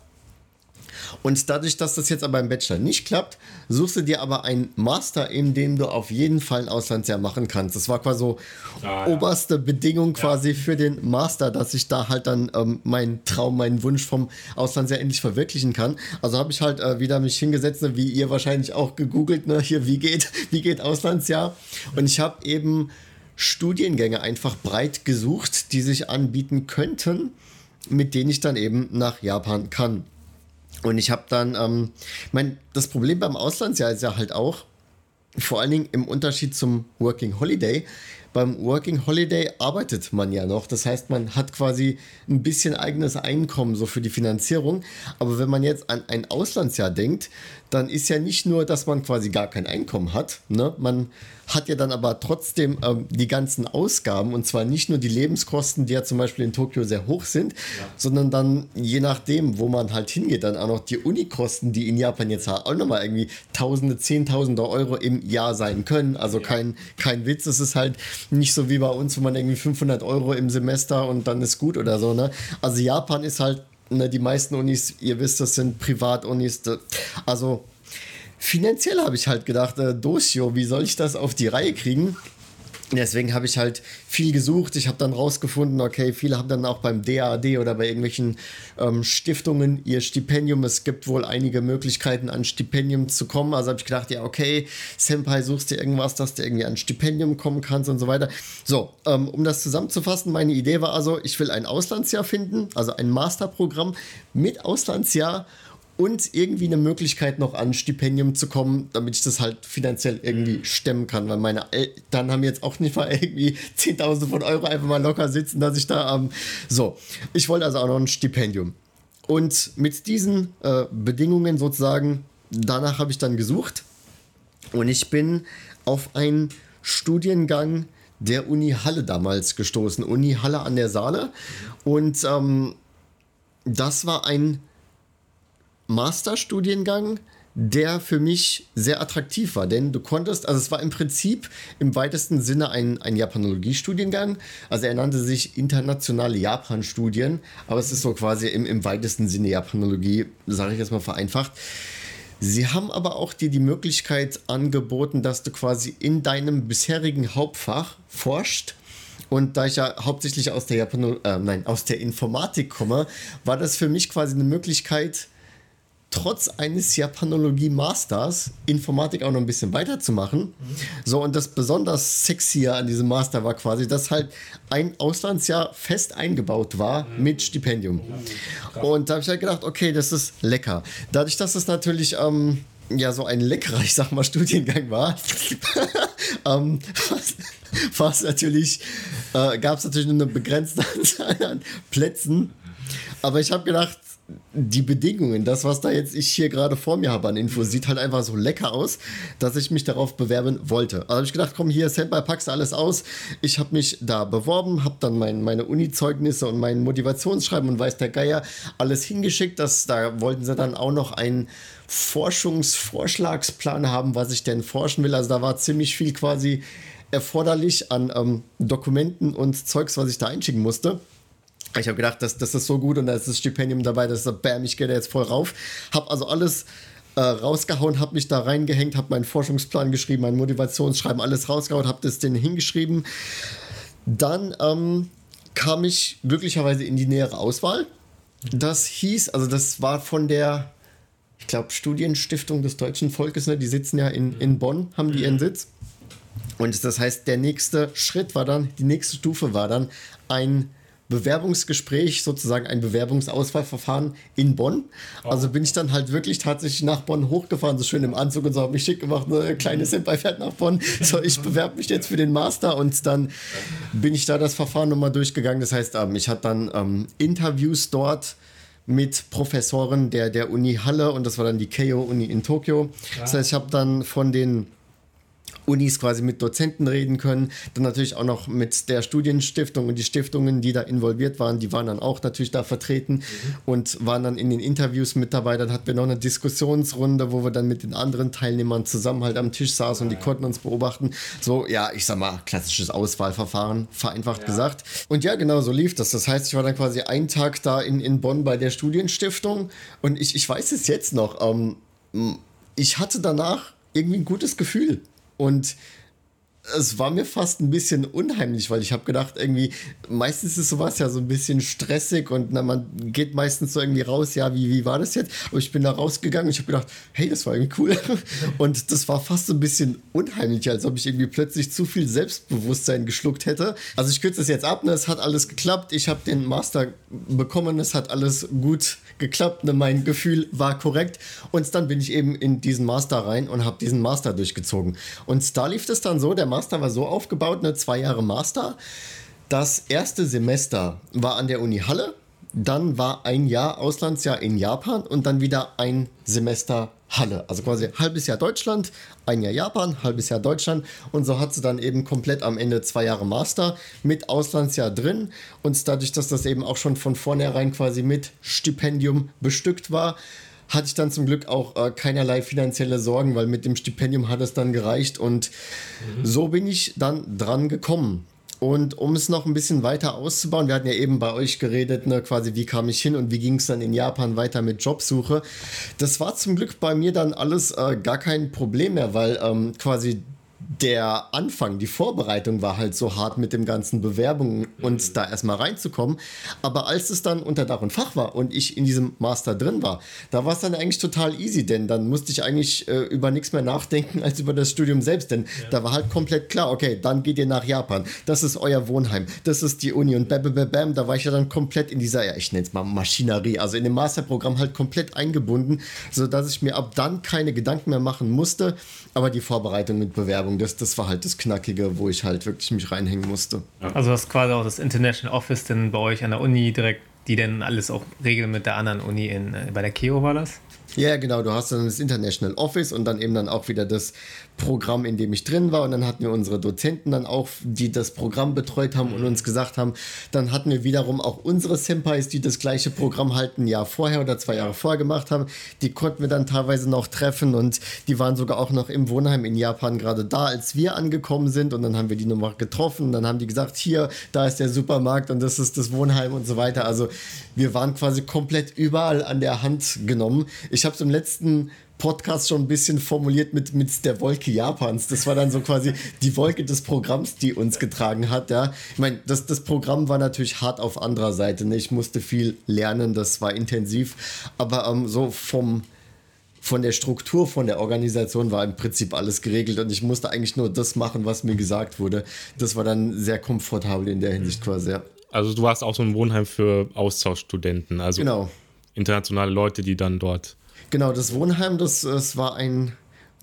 und dadurch, dass das jetzt aber im Bachelor nicht klappt, suchst du dir aber einen Master, in dem du auf jeden Fall ein Auslandsjahr machen kannst. Das war quasi so ah, ja. oberste Bedingung quasi ja. für den Master, dass ich da halt dann ähm, meinen Traum, meinen Wunsch vom Auslandsjahr endlich verwirklichen kann. Also habe ich halt äh, wieder mich hingesetzt, ne, wie ihr wahrscheinlich auch gegoogelt, ne, hier, wie geht, wie geht Auslandsjahr? Und ich habe eben Studiengänge einfach breit gesucht, die sich anbieten könnten, mit denen ich dann eben nach Japan kann. Und ich habe dann, ähm, mein, das Problem beim Auslandsjahr ist ja halt auch, vor allen Dingen im Unterschied zum Working Holiday, beim Working Holiday arbeitet man ja noch. Das heißt, man hat quasi ein bisschen eigenes Einkommen so für die Finanzierung. Aber wenn man jetzt an ein Auslandsjahr denkt, dann ist ja nicht nur, dass man quasi gar kein Einkommen hat. Ne? Man hat ja dann aber trotzdem ähm, die ganzen Ausgaben und zwar nicht nur die Lebenskosten, die ja zum Beispiel in Tokio sehr hoch sind, ja. sondern dann je nachdem, wo man halt hingeht, dann auch noch die Unikosten, die in Japan jetzt auch nochmal irgendwie Tausende, Zehntausende Euro im Jahr sein können. Also ja. kein, kein Witz, es ist halt nicht so wie bei uns, wo man irgendwie 500 Euro im Semester und dann ist gut oder so. Ne? Also Japan ist halt ne, die meisten Unis, ihr wisst, das sind Privatunis. Also finanziell habe ich halt gedacht, äh, Doshio, wie soll ich das auf die Reihe kriegen? Deswegen habe ich halt viel gesucht. Ich habe dann rausgefunden, okay, viele haben dann auch beim DAAD oder bei irgendwelchen ähm, Stiftungen ihr Stipendium. Es gibt wohl einige Möglichkeiten, an Stipendium zu kommen. Also habe ich gedacht, ja, okay, Senpai, suchst dir irgendwas, dass du irgendwie an Stipendium kommen kannst und so weiter. So, ähm, um das zusammenzufassen, meine Idee war also, ich will ein Auslandsjahr finden, also ein Masterprogramm mit Auslandsjahr und irgendwie eine Möglichkeit noch an Stipendium zu kommen, damit ich das halt finanziell irgendwie mhm. stemmen kann, weil meine Eltern haben jetzt auch nicht mal irgendwie 10.000 von Euro einfach mal locker sitzen, dass ich da am. Ähm, so, ich wollte also auch noch ein Stipendium. Und mit diesen äh, Bedingungen sozusagen, danach habe ich dann gesucht und ich bin auf einen Studiengang der Uni Halle damals gestoßen, Uni Halle an der Saale. Und ähm, das war ein Masterstudiengang, der für mich sehr attraktiv war, denn du konntest, also es war im Prinzip im weitesten Sinne ein, ein Japanologie-Studiengang, also er nannte sich internationale Japan-Studien, aber es ist so quasi im, im weitesten Sinne Japanologie, sage ich jetzt mal vereinfacht. Sie haben aber auch dir die Möglichkeit angeboten, dass du quasi in deinem bisherigen Hauptfach forscht. Und da ich ja hauptsächlich aus der Japan äh, nein, aus der Informatik komme, war das für mich quasi eine Möglichkeit, trotz eines Japanologie-Masters Informatik auch noch ein bisschen weiterzumachen. Mhm. So, und das besonders sexy an diesem Master war quasi, dass halt ein Auslandsjahr fest eingebaut war mhm. mit Stipendium. Mhm. Und da habe ich halt gedacht, okay, das ist lecker. Dadurch, dass es natürlich ähm, ja so ein leckerer, ich sag mal, Studiengang war, ähm, war es natürlich, äh, gab es natürlich nur eine begrenzte Anzahl an Plätzen. Aber ich habe gedacht, die Bedingungen, das, was da jetzt ich hier gerade vor mir habe an Infos, sieht halt einfach so lecker aus, dass ich mich darauf bewerben wollte. Also habe ich gedacht, komm, hier, Senpai, packst alles aus. Ich habe mich da beworben, habe dann mein, meine Uni-Zeugnisse und mein Motivationsschreiben und weiß der Geier alles hingeschickt. Das, da wollten sie dann auch noch einen Forschungsvorschlagsplan haben, was ich denn forschen will. Also da war ziemlich viel quasi erforderlich an ähm, Dokumenten und Zeugs, was ich da einschicken musste. Ich habe gedacht, das, das ist so gut und da ist das Stipendium dabei, das ist bam, ich gehe da jetzt voll rauf. Habe also alles äh, rausgehauen, habe mich da reingehängt, habe meinen Forschungsplan geschrieben, mein Motivationsschreiben, alles rausgehauen, habe das denen hingeschrieben. Dann ähm, kam ich glücklicherweise in die nähere Auswahl. Das hieß, also das war von der, ich glaube, Studienstiftung des deutschen Volkes, ne? die sitzen ja in, in Bonn, haben die ihren Sitz. Und das heißt, der nächste Schritt war dann, die nächste Stufe war dann ein Bewerbungsgespräch, sozusagen ein Bewerbungsauswahlverfahren in Bonn. Also bin ich dann halt wirklich tatsächlich nach Bonn hochgefahren, so schön im Anzug und so, habe mich schick gemacht, eine kleine Senpai fährt nach Bonn. So, ich bewerbe mich jetzt für den Master und dann bin ich da das Verfahren nochmal durchgegangen. Das heißt, ähm, ich hatte dann ähm, Interviews dort mit Professoren der, der Uni Halle und das war dann die Keio-Uni in Tokio. Das heißt, ich habe dann von den Unis quasi mit Dozenten reden können. Dann natürlich auch noch mit der Studienstiftung und die Stiftungen, die da involviert waren, die waren dann auch natürlich da vertreten mhm. und waren dann in den Interviews mit dabei. Dann hatten wir noch eine Diskussionsrunde, wo wir dann mit den anderen Teilnehmern zusammen halt am Tisch saßen und die konnten uns beobachten. So, ja, ich sag mal, klassisches Auswahlverfahren, vereinfacht ja. gesagt. Und ja, genau so lief das. Das heißt, ich war dann quasi einen Tag da in, in Bonn bei der Studienstiftung und ich, ich weiß es jetzt noch. Ähm, ich hatte danach irgendwie ein gutes Gefühl. Und es war mir fast ein bisschen unheimlich, weil ich habe gedacht, irgendwie, meistens ist sowas ja so ein bisschen stressig und na, man geht meistens so irgendwie raus, ja, wie, wie war das jetzt? Aber ich bin da rausgegangen und ich habe gedacht, hey, das war irgendwie cool. Und das war fast so ein bisschen unheimlich, als ob ich irgendwie plötzlich zu viel Selbstbewusstsein geschluckt hätte. Also ich kürze das jetzt ab, ne? es hat alles geklappt, ich habe den Master bekommen, es hat alles gut geklappt, ne? mein Gefühl war korrekt und dann bin ich eben in diesen Master rein und habe diesen Master durchgezogen. Und da lief es dann so, der Master war so aufgebaut, eine zwei Jahre Master. Das erste Semester war an der Uni Halle, dann war ein Jahr Auslandsjahr in Japan und dann wieder ein Semester Halle. Also quasi halbes Jahr Deutschland, ein Jahr Japan, halbes Jahr Deutschland. Und so hat sie dann eben komplett am Ende zwei Jahre Master mit Auslandsjahr drin. Und dadurch, dass das eben auch schon von vornherein quasi mit Stipendium bestückt war, hatte ich dann zum Glück auch äh, keinerlei finanzielle Sorgen, weil mit dem Stipendium hat es dann gereicht und mhm. so bin ich dann dran gekommen. Und um es noch ein bisschen weiter auszubauen, wir hatten ja eben bei euch geredet, ne, quasi wie kam ich hin und wie ging es dann in Japan weiter mit Jobsuche. Das war zum Glück bei mir dann alles äh, gar kein Problem mehr, weil ähm, quasi der Anfang, die Vorbereitung war halt so hart mit dem ganzen Bewerbungen und mhm. da erstmal reinzukommen. Aber als es dann unter Dach und Fach war und ich in diesem Master drin war, da war es dann eigentlich total easy, denn dann musste ich eigentlich äh, über nichts mehr nachdenken als über das Studium selbst. Denn ja. da war halt komplett klar, okay, dann geht ihr nach Japan. Das ist euer Wohnheim. Das ist die Uni. Und bam, bam, bam, da war ich ja dann komplett in dieser, ja, ich nenne es mal Maschinerie, also in dem Masterprogramm halt komplett eingebunden, sodass ich mir ab dann keine Gedanken mehr machen musste. Aber die Vorbereitung mit Bewerbung, das, das war halt das Knackige, wo ich halt wirklich mich reinhängen musste. Also das ist quasi auch das International Office denn bei euch an der Uni direkt, die dann alles auch regeln mit der anderen Uni in, äh, bei der KEO war das? Ja, genau. Du hast dann das International Office und dann eben dann auch wieder das Programm, in dem ich drin war. Und dann hatten wir unsere Dozenten dann auch, die das Programm betreut haben und uns gesagt haben, dann hatten wir wiederum auch unsere Senpais, die das gleiche Programm halt ein Jahr vorher oder zwei Jahre vorher gemacht haben. Die konnten wir dann teilweise noch treffen und die waren sogar auch noch im Wohnheim in Japan gerade da, als wir angekommen sind. Und dann haben wir die nochmal getroffen. Und dann haben die gesagt, hier, da ist der Supermarkt und das ist das Wohnheim und so weiter. Also wir waren quasi komplett überall an der Hand genommen. Ich habe es im letzten Podcast schon ein bisschen formuliert mit, mit der Wolke Japans. Das war dann so quasi die Wolke des Programms, die uns getragen hat. Ja. Ich meine, das, das Programm war natürlich hart auf anderer Seite. Ne? Ich musste viel lernen, das war intensiv. Aber ähm, so vom, von der Struktur, von der Organisation war im Prinzip alles geregelt und ich musste eigentlich nur das machen, was mir gesagt wurde. Das war dann sehr komfortabel in der Hinsicht quasi. Ja. Also du warst auch so ein Wohnheim für Austauschstudenten, also genau. internationale Leute, die dann dort Genau, das Wohnheim, das, das war ein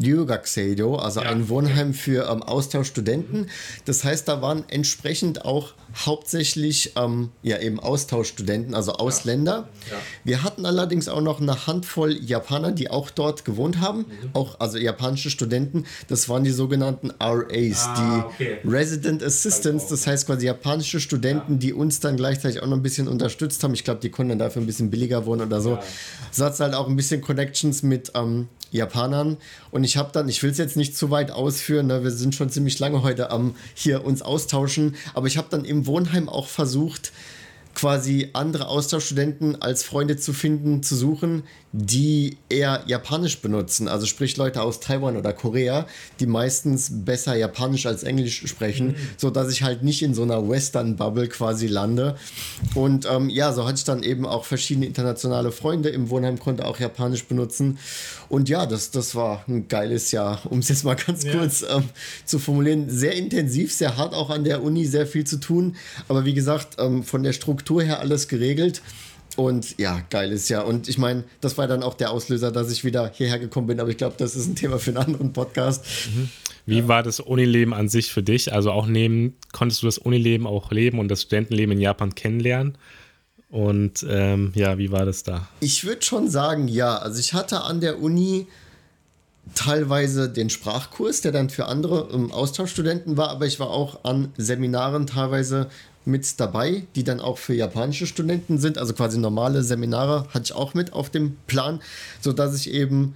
Ryugakuseido, also ja, ein Wohnheim für ähm, Austauschstudenten. Das heißt, da waren entsprechend auch hauptsächlich ähm, ja eben Austauschstudenten, also Ausländer. Ja. Ja. Wir hatten allerdings auch noch eine Handvoll Japaner, die auch dort gewohnt haben, mhm. auch also japanische Studenten. Das waren die sogenannten RAs, ah, die okay. Resident Assistants, das heißt quasi japanische Studenten, ja. die uns dann gleichzeitig auch noch ein bisschen unterstützt haben. Ich glaube, die konnten dann dafür ein bisschen billiger wohnen oder so. So hat es halt auch ein bisschen Connections mit ähm, Japanern. Und ich habe dann, ich will es jetzt nicht zu weit ausführen, ne, wir sind schon ziemlich lange heute am hier uns austauschen, aber ich habe dann im Wohnheim auch versucht, quasi andere Austauschstudenten als Freunde zu finden, zu suchen, die eher Japanisch benutzen. Also sprich Leute aus Taiwan oder Korea, die meistens besser Japanisch als Englisch sprechen, mhm. so dass ich halt nicht in so einer Western-Bubble quasi lande. Und ähm, ja, so hatte ich dann eben auch verschiedene internationale Freunde. Im Wohnheim konnte auch Japanisch benutzen. Und ja, das, das war ein geiles Jahr, um es jetzt mal ganz ja. kurz ähm, zu formulieren. Sehr intensiv, sehr hart auch an der Uni, sehr viel zu tun. Aber wie gesagt, ähm, von der Struktur her alles geregelt. Und ja, geiles Jahr. Und ich meine, das war dann auch der Auslöser, dass ich wieder hierher gekommen bin. Aber ich glaube, das ist ein Thema für einen anderen Podcast. Mhm. Wie ja. war das Unileben an sich für dich? Also auch neben, konntest du das Unileben auch leben und das Studentenleben in Japan kennenlernen? Und ähm, ja, wie war das da? Ich würde schon sagen, ja. Also ich hatte an der Uni teilweise den Sprachkurs, der dann für andere um, Austauschstudenten war, aber ich war auch an Seminaren teilweise mit dabei, die dann auch für japanische Studenten sind, also quasi normale Seminare hatte ich auch mit auf dem Plan, sodass ich eben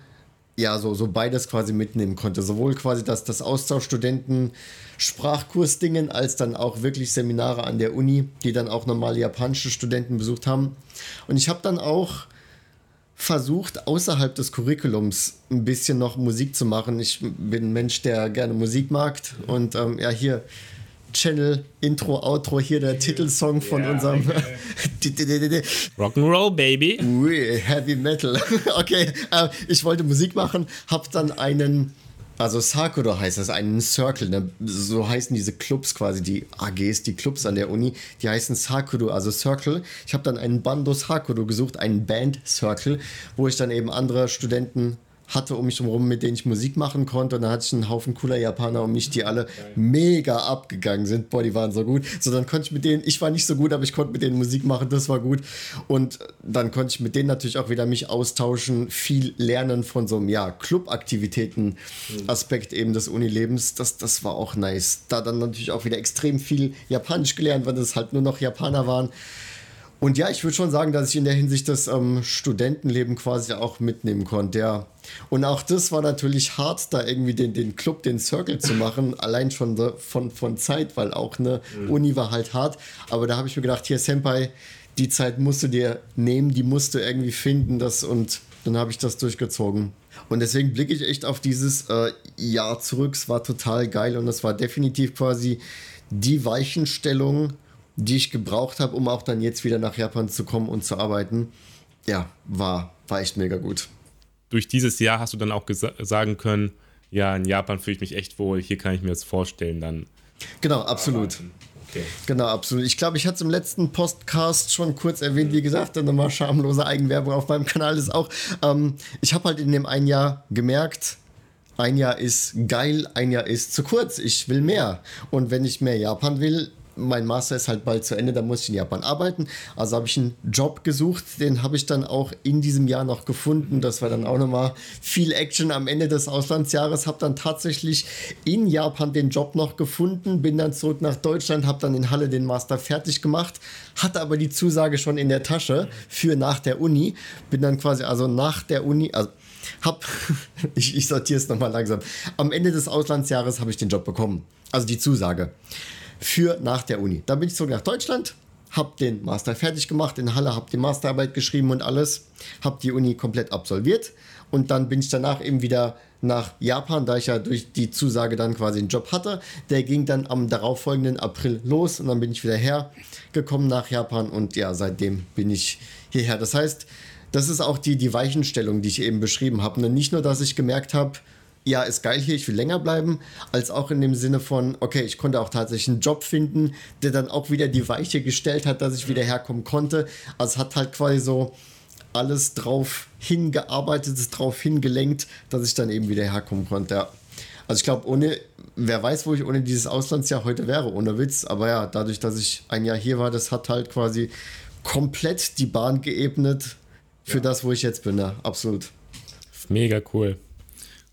ja so, so beides quasi mitnehmen konnte. Sowohl quasi das, das Austauschstudenten Sprachkursdingen als dann auch wirklich Seminare an der Uni, die dann auch normale japanische Studenten besucht haben. Und ich habe dann auch versucht, außerhalb des Curriculums ein bisschen noch Musik zu machen. Ich bin ein Mensch, der gerne Musik mag. Und ähm, ja, hier Channel, Intro, Outro, hier der Titelsong von yeah, unserem okay. Rock'n'Roll, Baby. Ui, Heavy Metal. okay, äh, ich wollte Musik machen, hab dann einen, also Sakura heißt das, einen Circle, ne? so heißen diese Clubs quasi, die AGs, die Clubs an der Uni, die heißen Sakura, also Circle. Ich habe dann einen Bando Sakura gesucht, einen Band Circle, wo ich dann eben andere Studenten hatte um mich herum, mit denen ich Musik machen konnte. Und dann hatte ich einen Haufen cooler Japaner um mich, die alle mega abgegangen sind. Boah, die waren so gut. So, dann konnte ich mit denen, ich war nicht so gut, aber ich konnte mit denen Musik machen, das war gut. Und dann konnte ich mit denen natürlich auch wieder mich austauschen, viel lernen von so einem, ja, Clubaktivitäten-Aspekt eben des Unilebens. Das, das war auch nice. Da dann natürlich auch wieder extrem viel Japanisch gelernt, weil das halt nur noch Japaner waren. Und ja, ich würde schon sagen, dass ich in der Hinsicht das ähm, Studentenleben quasi auch mitnehmen konnte, ja. Und auch das war natürlich hart, da irgendwie den, den Club, den Circle zu machen, allein schon von, von Zeit, weil auch eine mhm. Uni war halt hart. Aber da habe ich mir gedacht, hier Senpai, die Zeit musst du dir nehmen, die musst du irgendwie finden, das und dann habe ich das durchgezogen. Und deswegen blicke ich echt auf dieses äh, Jahr zurück. Es war total geil und es war definitiv quasi die Weichenstellung die ich gebraucht habe, um auch dann jetzt wieder nach Japan zu kommen und zu arbeiten. Ja, war, war echt mega gut. Durch dieses Jahr hast du dann auch sagen können, ja, in Japan fühle ich mich echt wohl, hier kann ich mir das vorstellen dann. Genau, absolut. Okay. Genau, absolut. Ich glaube, ich hatte es im letzten Podcast schon kurz erwähnt, wie gesagt, dann nochmal schamlose Eigenwerbung auf meinem Kanal ist auch. Ähm, ich habe halt in dem einen Jahr gemerkt, ein Jahr ist geil, ein Jahr ist zu kurz. Ich will mehr. Und wenn ich mehr Japan will, mein Master ist halt bald zu Ende, da muss ich in Japan arbeiten. Also habe ich einen Job gesucht, den habe ich dann auch in diesem Jahr noch gefunden. Das war dann auch nochmal viel Action am Ende des Auslandsjahres. Habe dann tatsächlich in Japan den Job noch gefunden, bin dann zurück nach Deutschland, habe dann in Halle den Master fertig gemacht, hatte aber die Zusage schon in der Tasche für nach der Uni. Bin dann quasi also nach der Uni, also hab, ich, ich sortiere es nochmal langsam. Am Ende des Auslandsjahres habe ich den Job bekommen. Also die Zusage für nach der Uni. Dann bin ich zurück nach Deutschland, habe den Master fertig gemacht in Halle, habe die Masterarbeit geschrieben und alles, habe die Uni komplett absolviert und dann bin ich danach eben wieder nach Japan, da ich ja durch die Zusage dann quasi einen Job hatte. Der ging dann am darauffolgenden April los und dann bin ich wieder hergekommen nach Japan und ja, seitdem bin ich hierher. Das heißt, das ist auch die, die Weichenstellung, die ich eben beschrieben habe. Und nicht nur, dass ich gemerkt habe, ja, ist geil hier, ich will länger bleiben, als auch in dem Sinne von, okay, ich konnte auch tatsächlich einen Job finden, der dann auch wieder die Weiche gestellt hat, dass ich wieder herkommen konnte. Also hat halt quasi so alles drauf hingearbeitet, drauf hingelenkt, dass ich dann eben wieder herkommen konnte. Ja. Also ich glaube, ohne, wer weiß, wo ich ohne dieses Auslandsjahr heute wäre, ohne Witz. Aber ja, dadurch, dass ich ein Jahr hier war, das hat halt quasi komplett die Bahn geebnet für ja. das, wo ich jetzt bin. Ja, absolut. Mega cool.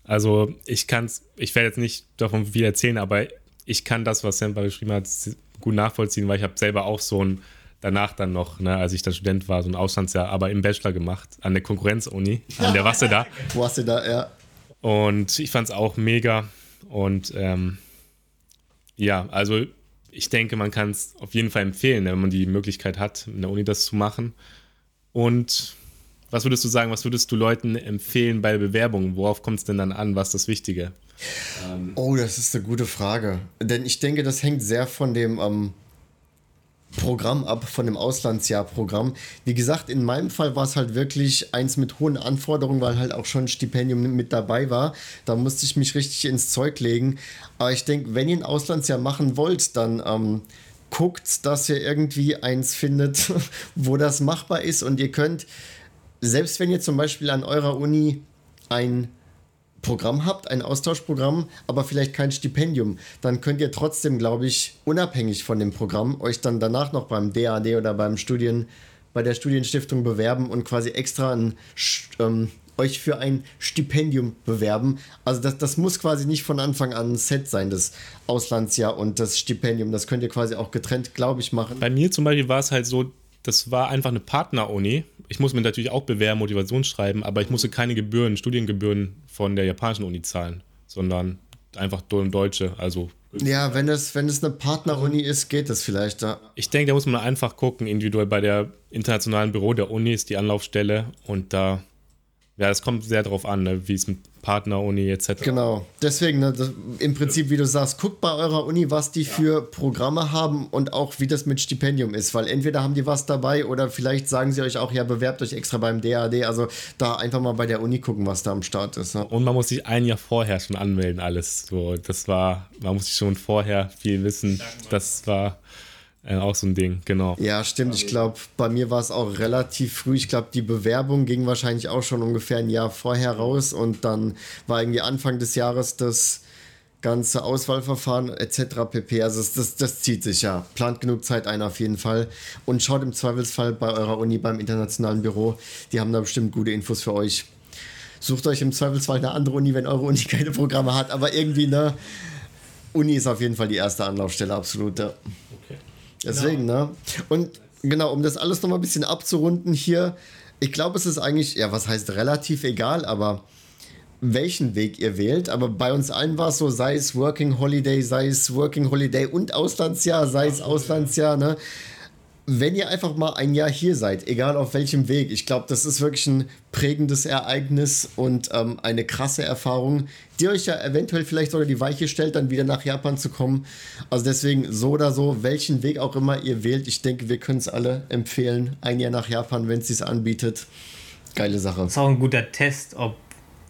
Also ich kann es, ich werde jetzt nicht davon viel erzählen, aber ich kann das, was Semper beschrieben hat, gut nachvollziehen, weil ich habe selber auch so ein danach dann noch, ne, als ich dann Student war, so ein Auslandsjahr, aber im Bachelor gemacht, an der Konkurrenz-Uni, an der Wasser da, ja. Und ich fand es auch mega. Und ähm, ja, also ich denke, man kann es auf jeden Fall empfehlen, wenn man die Möglichkeit hat, in der Uni das zu machen. Und was würdest du sagen, was würdest du Leuten empfehlen bei der Bewerbung? Worauf kommt es denn dann an? Was ist das Wichtige? Oh, das ist eine gute Frage. Denn ich denke, das hängt sehr von dem ähm, Programm ab, von dem Auslandsjahrprogramm. Wie gesagt, in meinem Fall war es halt wirklich eins mit hohen Anforderungen, weil halt auch schon ein Stipendium mit dabei war. Da musste ich mich richtig ins Zeug legen. Aber ich denke, wenn ihr ein Auslandsjahr machen wollt, dann ähm, guckt, dass ihr irgendwie eins findet, wo das machbar ist. Und ihr könnt, selbst wenn ihr zum Beispiel an eurer Uni ein Programm habt, ein Austauschprogramm, aber vielleicht kein Stipendium, dann könnt ihr trotzdem, glaube ich, unabhängig von dem Programm euch dann danach noch beim DAD oder beim Studien, bei der Studienstiftung bewerben und quasi extra ein, ähm, euch für ein Stipendium bewerben. Also das, das muss quasi nicht von Anfang an ein Set sein, das Auslandsjahr und das Stipendium. Das könnt ihr quasi auch getrennt, glaube ich, machen. Bei mir zum Beispiel war es halt so, das war einfach eine Partneruni. Ich muss mir natürlich auch bewerben, Motivationsschreiben, aber ich musste keine Gebühren, Studiengebühren von der japanischen Uni zahlen, sondern einfach Deutsche. Also ja, wenn es, wenn es eine Partneruni ist, geht das vielleicht. Ja. Ich denke, da muss man einfach gucken, individuell bei der internationalen Büro der Uni ist die Anlaufstelle und da ja, es kommt sehr darauf an, ne, wie es mit Partneruni etc. Genau, deswegen, ne, das, im Prinzip, wie du sagst, guckt bei eurer Uni, was die ja. für Programme haben und auch wie das mit Stipendium ist, weil entweder haben die was dabei oder vielleicht sagen sie euch auch, ja, bewerbt euch extra beim DAD, also da einfach mal bei der Uni gucken, was da am Start ist. Ne? Und man muss sich ein Jahr vorher schon anmelden, alles. So, das war, man muss sich schon vorher viel wissen. Das war äh, auch so ein Ding, genau. Ja, stimmt. Ich glaube, bei mir war es auch relativ früh. Ich glaube, die Bewerbung ging wahrscheinlich auch schon ungefähr ein Jahr vorher raus und dann war irgendwie Anfang des Jahres das ganze Auswahlverfahren etc. pp. Also das, das, das zieht sich ja. Plant genug Zeit ein auf jeden Fall und schaut im Zweifelsfall bei eurer Uni beim internationalen Büro. Die haben da bestimmt gute Infos für euch. Sucht euch im Zweifelsfall eine andere Uni, wenn eure Uni keine Programme hat, aber irgendwie, ne? Uni ist auf jeden Fall die erste Anlaufstelle, absolut. Ja. Deswegen, genau. ne? Und genau, um das alles nochmal ein bisschen abzurunden hier, ich glaube, es ist eigentlich, ja, was heißt relativ egal, aber welchen Weg ihr wählt, aber bei uns allen war es so, sei es Working Holiday, sei es Working Holiday und Auslandsjahr, sei es Auslandsjahr, ne? Wenn ihr einfach mal ein Jahr hier seid, egal auf welchem Weg, ich glaube, das ist wirklich ein prägendes Ereignis und ähm, eine krasse Erfahrung, die euch ja eventuell vielleicht sogar die Weiche stellt, dann wieder nach Japan zu kommen. Also deswegen so oder so, welchen Weg auch immer ihr wählt, ich denke, wir können es alle empfehlen. Ein Jahr nach Japan, wenn es sich anbietet. Geile Sache. Das ist auch ein guter Test, ob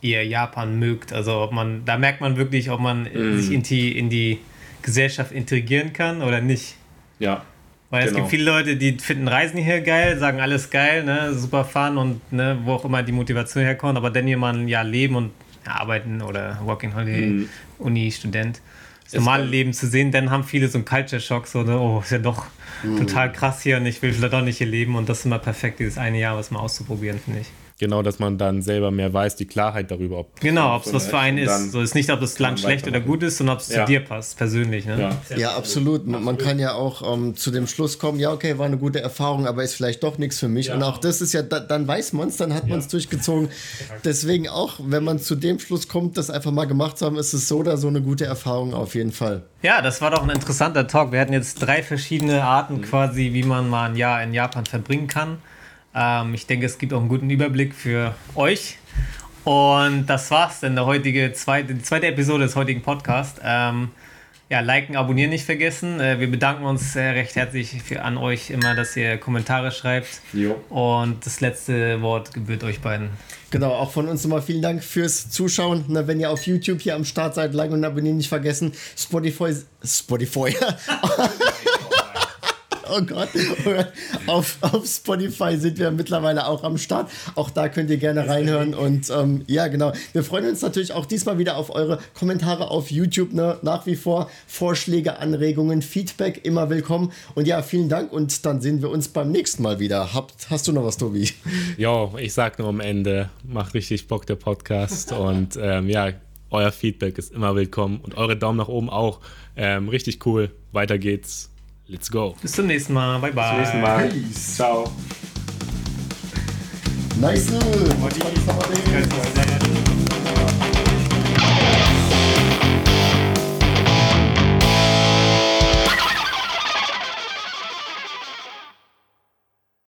ihr Japan mögt. Also ob man, da merkt man wirklich, ob man mm. sich in die, in die Gesellschaft integrieren kann oder nicht. Ja, weil genau. es gibt viele Leute, die finden Reisen hier geil, sagen alles geil, ne, super fahren und ne, wo auch immer die Motivation herkommt, aber dann jemand ja leben und arbeiten oder Working Holiday, mhm. Uni, Student, das normale Leben zu sehen, dann haben viele so einen Culture Shock, so, ne, oh, ist ja doch mhm. total krass hier und ich will vielleicht doch nicht hier leben und das ist immer perfekt, dieses eine Jahr, was mal auszuprobieren, finde ich. Genau, dass man dann selber mehr weiß, die Klarheit darüber, ob Genau, ob es was für einen ist. So ist nicht, ob das Land schlecht oder gut ist, sondern ob es ja. zu dir passt, persönlich. Ne? Ja. ja, absolut. Man, man kann ja auch ähm, zu dem Schluss kommen, ja, okay, war eine gute Erfahrung, aber ist vielleicht doch nichts für mich. Ja. Und auch das ist ja, da, dann weiß man es, dann hat man es durchgezogen. Deswegen auch, wenn man zu dem Schluss kommt, das einfach mal gemacht zu haben, ist es so oder so eine gute Erfahrung auf jeden Fall. Ja, das war doch ein interessanter Talk. Wir hatten jetzt drei verschiedene Arten quasi, wie man mal ein Jahr in Japan verbringen kann. Ähm, ich denke, es gibt auch einen guten Überblick für euch. Und das war's denn, der heutige zweite, die zweite Episode des heutigen Podcasts. Ähm, ja, liken, abonnieren nicht vergessen. Äh, wir bedanken uns äh, recht herzlich für, an euch immer, dass ihr Kommentare schreibt. Jo. Und das letzte Wort gebührt euch beiden. Genau, auch von uns nochmal vielen Dank fürs Zuschauen. Na, wenn ihr auf YouTube hier am Start seid, liken und abonnieren nicht vergessen. Spotify. Spotify. oh Gott. Auf, auf Spotify sind wir mittlerweile auch am Start. Auch da könnt ihr gerne reinhören. Und ähm, ja, genau. Wir freuen uns natürlich auch diesmal wieder auf eure Kommentare auf YouTube. Ne? Nach wie vor Vorschläge, Anregungen, Feedback immer willkommen. Und ja, vielen Dank. Und dann sehen wir uns beim nächsten Mal wieder. Habt, hast du noch was, Tobi? Jo, ich sag nur am Ende, macht richtig Bock der Podcast. und ähm, ja, euer Feedback ist immer willkommen und eure Daumen nach oben auch. Ähm, richtig cool. Weiter geht's. Let's go. Bis zum nächsten Mal. Bye, bye. Bis zum nächsten Mal. Peace. Ciao. Nice.